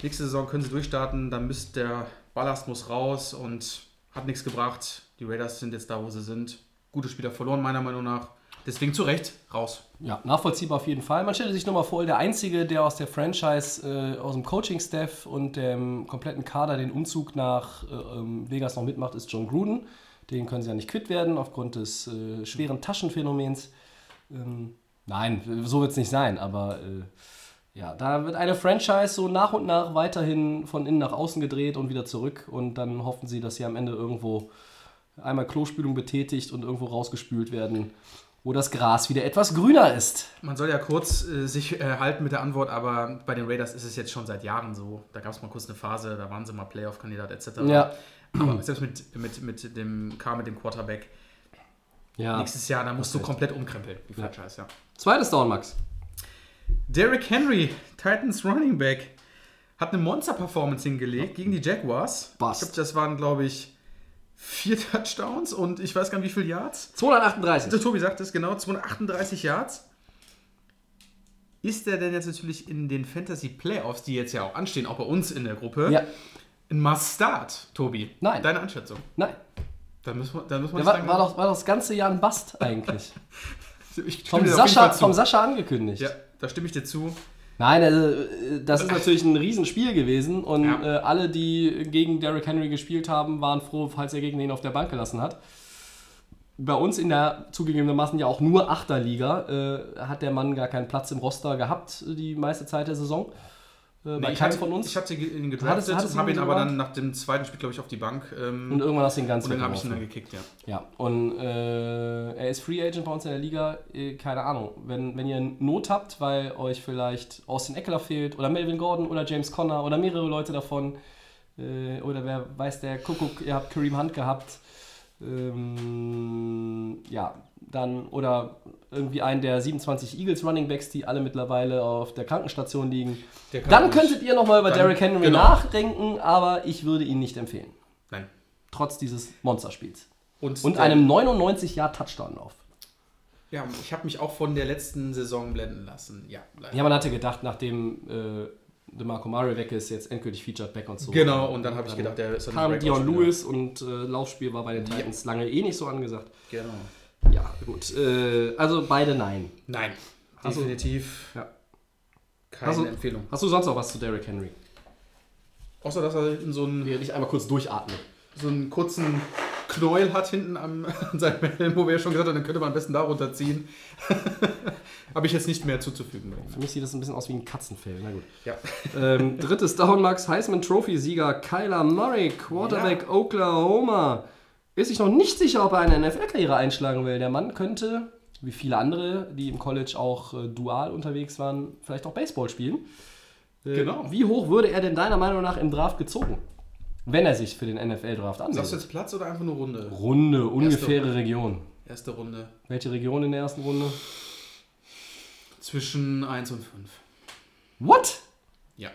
Nächste Saison können sie durchstarten. Dann müsst der Ballast muss raus und hat nichts gebracht. Die Raiders sind jetzt da, wo sie sind. Gute Spieler verloren, meiner Meinung nach. Deswegen zu Recht raus. Ja, nachvollziehbar auf jeden Fall. Man stellt sich nur mal vor, der Einzige, der aus der Franchise, äh, aus dem Coaching-Staff und dem kompletten Kader den Umzug nach äh, ähm, Vegas noch mitmacht, ist John Gruden. Den können sie ja nicht quitt werden aufgrund des äh, schweren Taschenphänomens. Ähm, nein, so wird es nicht sein, aber äh, ja, da wird eine Franchise so nach und nach weiterhin von innen nach außen gedreht und wieder zurück und dann hoffen sie, dass sie am Ende irgendwo einmal Klospülung betätigt und irgendwo rausgespült werden, wo das Gras wieder etwas grüner ist. Man soll ja kurz äh, sich äh, halten mit der Antwort, aber bei den Raiders ist es jetzt schon seit Jahren so. Da gab es mal kurz eine Phase, da waren sie mal Playoff-Kandidat etc. Ja. Aber selbst mit, mit, mit dem Car, mit dem Quarterback, Ja. nächstes Jahr, da musst du komplett umkrempeln, die Franchise, ja. Zweites Down, Max. Derrick Henry, Titans Running Back, hat eine Monster-Performance hingelegt gegen die Jaguars. Bust. Ich glaube, das waren, glaube ich, vier Touchdowns und ich weiß gar nicht, wie viele Yards. 238. Der Tobi sagt es genau, 238 Yards. Ist er denn jetzt natürlich in den Fantasy Playoffs, die jetzt ja auch anstehen, auch bei uns in der Gruppe, Ja. ein Must-Start, Tobi? Nein. Deine Einschätzung. Nein. Da muss man, da muss man Der war, war, doch, war doch das ganze Jahr ein Bast eigentlich. Vom Sascha, vom Sascha angekündigt. Ja, da stimme ich dir zu. Nein, also, äh, das ist natürlich ein Riesenspiel gewesen und Ja. äh, alle, die gegen Derrick Henry gespielt haben, waren froh, falls er gegen ihn auf der Bank gelassen hat. Bei uns in der zugegebenermaßen ja auch nur Achterliga äh, hat der Mann gar keinen Platz im Roster gehabt äh, die meiste Zeit der Saison. Äh, bei ich hatte, von uns. Ich hatte ihn gedraftet habe ihn ihn aber dann nach dem zweiten Spiel, glaube ich, auf die Bank. Ähm, und irgendwann hast du ihn ganz und dann habe ich ihn dann gekickt, ja. Ja, und äh, er ist Free Agent bei uns in der Liga. Äh, keine Ahnung. Wenn, wenn ihr Not habt, weil euch vielleicht Austin Eckler fehlt oder Melvin Gordon oder James Conner oder mehrere Leute davon, äh, oder wer weiß der Kuckuck, ihr habt Kareem Hunt gehabt, ähm, ja, dann, oder irgendwie einen der 27 Eagles Running Backs, die alle mittlerweile auf der Krankenstation liegen. Der Dann ruhig- könntet ihr nochmal über Dann- Derrick Henry genau. nachdenken, aber ich würde ihn nicht empfehlen. Nein. Trotz dieses Monsterspiels. Und, Und einem 99-Jahr-Touchdown-Lauf. Ja, ich habe mich auch von der letzten Saison blenden lassen. Ja, leider. Ja, man hatte gedacht, nachdem äh, DeMarco Murray weg ist, jetzt endgültig Featured Back und so. Genau, und dann habe ich gedacht, der ist ein kam Dion. Lewis und äh, Laufspiel war bei den Titans lange eh nicht so angesagt. Genau. Ja, gut. Äh, also beide nein. Nein, du- definitiv Ja. keine Hast du- Empfehlung. Hast du sonst noch was zu Derrick Henry? Außer, dass er hinten so einen, ich einmal kurz durchatme. so einen kurzen Knäuel hat hinten am, an seinem Helm, wo wir ja schon gesagt haben, dann könnte man am besten da runterziehen. habe ich jetzt nicht mehr zuzufügen. Für mich sieht das ein bisschen aus wie ein Katzenfell. Na gut. Ja. Ähm, drittes Down, Max. Heisman Trophy-Sieger Kyler Murray, Quarterback Oklahoma. Ist sich noch nicht sicher, ob er eine NFL-Karriere einschlagen will. Der Mann könnte, wie viele andere, die im College auch äh, dual unterwegs waren, vielleicht auch Baseball spielen. Äh, Genau. Wie hoch würde er denn deiner Meinung nach im Draft gezogen? Wenn er sich für den NFL-Draft Sagst du anmeldet. jetzt Platz oder einfach nur Runde? Runde, ungefähre Region. Erste Runde. Welche Region in der ersten Runde? Zwischen 1 und 5. What? Ja.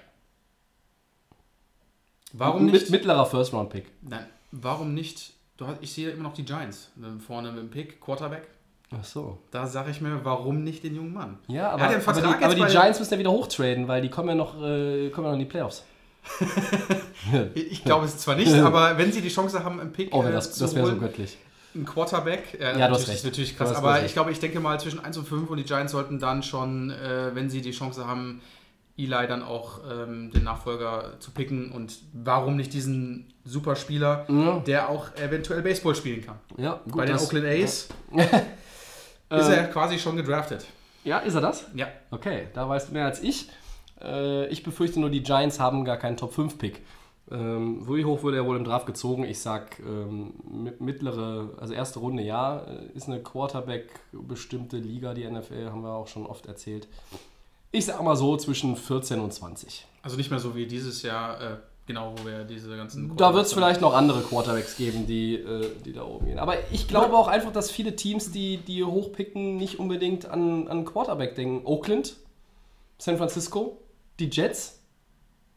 Warum Mit nicht? mittlerer First-Round-Pick. Nein, warum nicht? Hast, ich sehe immer noch die Giants ähm, vorne mit dem Pick, Quarterback. Ach so. Da sage ich mir, warum nicht den jungen Mann? Ja, Er aber, ja einen aber, die, aber die Giants müssen ja wieder hochtraden, weil die kommen ja noch, äh, kommen ja noch in die Playoffs. Ich glaube es zwar nicht, aber wenn sie die Chance haben, im Pick Oh, äh, das, zu das wäre so göttlich. ein Quarterback, äh, Ja, recht. ist natürlich krass, aber recht. ich glaube, ich denke mal zwischen 1 und 5 und die Giants sollten dann schon, äh, wenn sie die Chance haben, Eli dann auch ähm, den Nachfolger zu picken und warum nicht diesen Superspieler, Ja. der auch eventuell Baseball spielen kann. Ja, gut. Bei den Oakland A's Ähm. ist er quasi schon gedraftet. Ja, ist er das? Ja. Okay, da weißt du mehr als ich. Äh, ich befürchte nur, die Giants haben gar keinen Top-5-Pick. Ähm, wie hoch wurde er wohl im Draft gezogen? Ich sag ähm, mi- mittlere, also erste Runde, ja. Äh, Ist eine Quarterback-bestimmte Liga, die NFL, haben wir auch schon oft erzählt. Ich sag mal so zwischen 14 und 20. Also nicht mehr so wie dieses Jahr, äh, genau, wo wir diese ganzen. Da wird es vielleicht noch andere Quarterbacks geben, die, äh, die da oben gehen. Aber ich glaube auch einfach, dass viele Teams, die, die hochpicken, nicht unbedingt an, an Quarterback denken. Oakland, San Francisco, die Jets,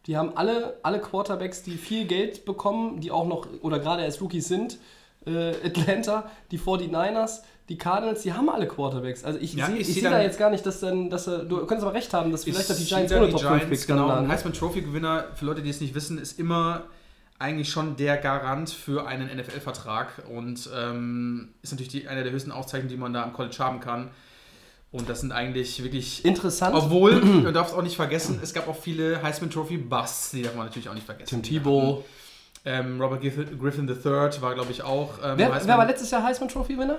die haben alle, alle Quarterbacks, die viel Geld bekommen, die auch noch oder gerade erst Rookies sind. Äh, Atlanta, die 49ers, die Cardinals, die haben alle Quarterbacks. Also ich Ja, sehe seh da jetzt gar nicht, dass dann, dass er, du könntest aber recht haben, dass vielleicht auch die Giants ohne Top 5 Picks genau. Ein Heisman Trophy Gewinner, für Leute, die es nicht wissen, ist immer eigentlich schon der Garant für einen NFL-Vertrag und ähm, ist natürlich die, eine der höchsten Auszeichnungen, die man da am College haben kann. Und das sind eigentlich wirklich. Interessant. Obwohl, man darf es auch nicht vergessen, es gab auch viele Heisman Trophy Busts, die darf man natürlich auch nicht vergessen. Tim Tebow. Ähm, Robert Griffin, III war, glaube ich, auch. Ähm, Wer, wer war letztes Jahr Heisman Trophy-Winner?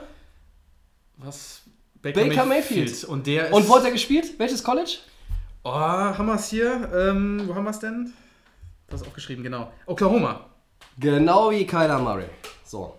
Was? Baker Mayfield. Und der ist. Und wo hat er gespielt? Welches College? Oh, haben wir es hier? Ähm, wo haben wir es denn? Das ist aufgeschrieben, genau. Oklahoma. Genau wie Kyler Murray. So,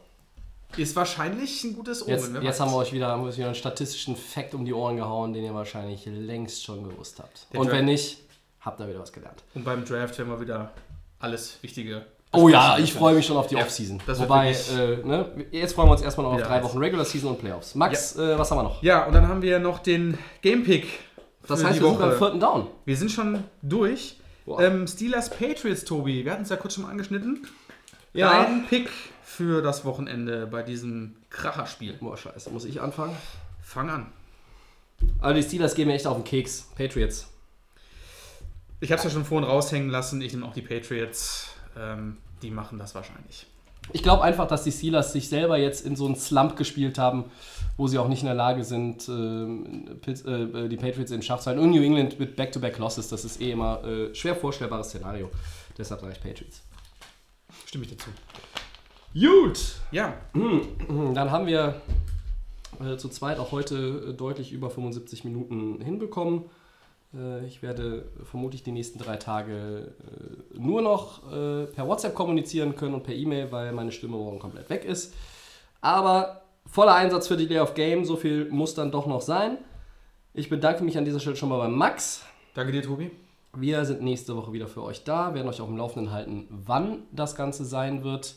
Ist wahrscheinlich ein gutes Omen. jetzt, wer jetzt haben wir euch wieder, haben wir euch wieder einen statistischen Fact um die Ohren gehauen, den ihr wahrscheinlich längst schon gewusst habt. Der Und Draft- wenn nicht, habt ihr wieder was gelernt. Und beim Draft werden wir wieder alles Wichtige. Oh ja, ich freue mich schon auf die Ja, Offseason. Wobei, äh, ne, jetzt freuen wir uns erstmal noch auf drei. Wochen Regular Season und Playoffs. Max, äh, was haben wir noch? Ja, und dann haben wir noch den Game Pick. Das für heißt, die wir sind beim Woche. vierten Down. Wir sind schon durch. Boah. Ähm, Steelers Patriots, Tobi. Wir hatten es ja kurz schon mal angeschnitten. Ja. Dein Pick für das Wochenende bei diesem Kracherspiel. Boah, scheiße, muss ich anfangen? Fang an. Also die Steelers gehen mir echt auf den Keks. Patriots. Ich habe es ja schon vorhin raushängen lassen. Ich nehme auch die Patriots. Ähm, die machen das wahrscheinlich. Ich glaube einfach, dass die Steelers sich selber jetzt in so einen Slump gespielt haben, wo sie auch nicht in der Lage sind, ähm, äh, die Patriots in Schach zu halten. Und New England mit Back-to-Back-Losses, das ist eh immer äh, schwer vorstellbares Szenario. Deshalb sage ich Patriots. Stimme ich dazu. Gut! Ja, Dann haben wir äh, zu zweit auch heute äh, deutlich über 75 Minuten hinbekommen. Äh, ich werde vermutlich die nächsten drei Tage äh, nur noch äh, per WhatsApp kommunizieren können und per E-Mail, weil meine Stimme morgen komplett weg ist. Aber voller Einsatz für die Day of Game, so viel muss dann doch noch sein. Ich bedanke mich an dieser Stelle schon mal beim Max. danke dir, Tobi. Wir sind nächste Woche wieder für euch da, werden euch auf dem Laufenden halten, wann das Ganze sein wird.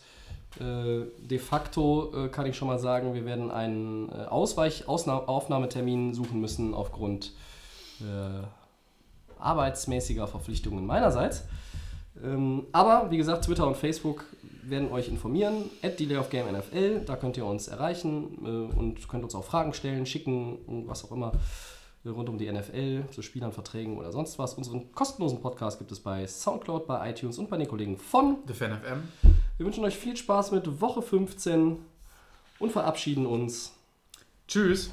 De facto kann ich schon mal sagen, wir werden einen Ausweich-Aufnahmetermin suchen müssen aufgrund arbeitsmäßiger Verpflichtungen meinerseits. Ähm, aber wie gesagt, Twitter und Facebook werden euch informieren. At Delay of Game NFL, da könnt ihr uns erreichen äh, und könnt uns auch Fragen stellen, schicken und was auch immer äh, rund um die NFL, zu Spielern, Verträgen oder sonst was. Unseren kostenlosen Podcast gibt es bei Soundcloud, bei iTunes und bei den Kollegen von. The Fan FM. Wir wünschen euch viel Spaß mit Woche 15 und verabschieden uns. Tschüss.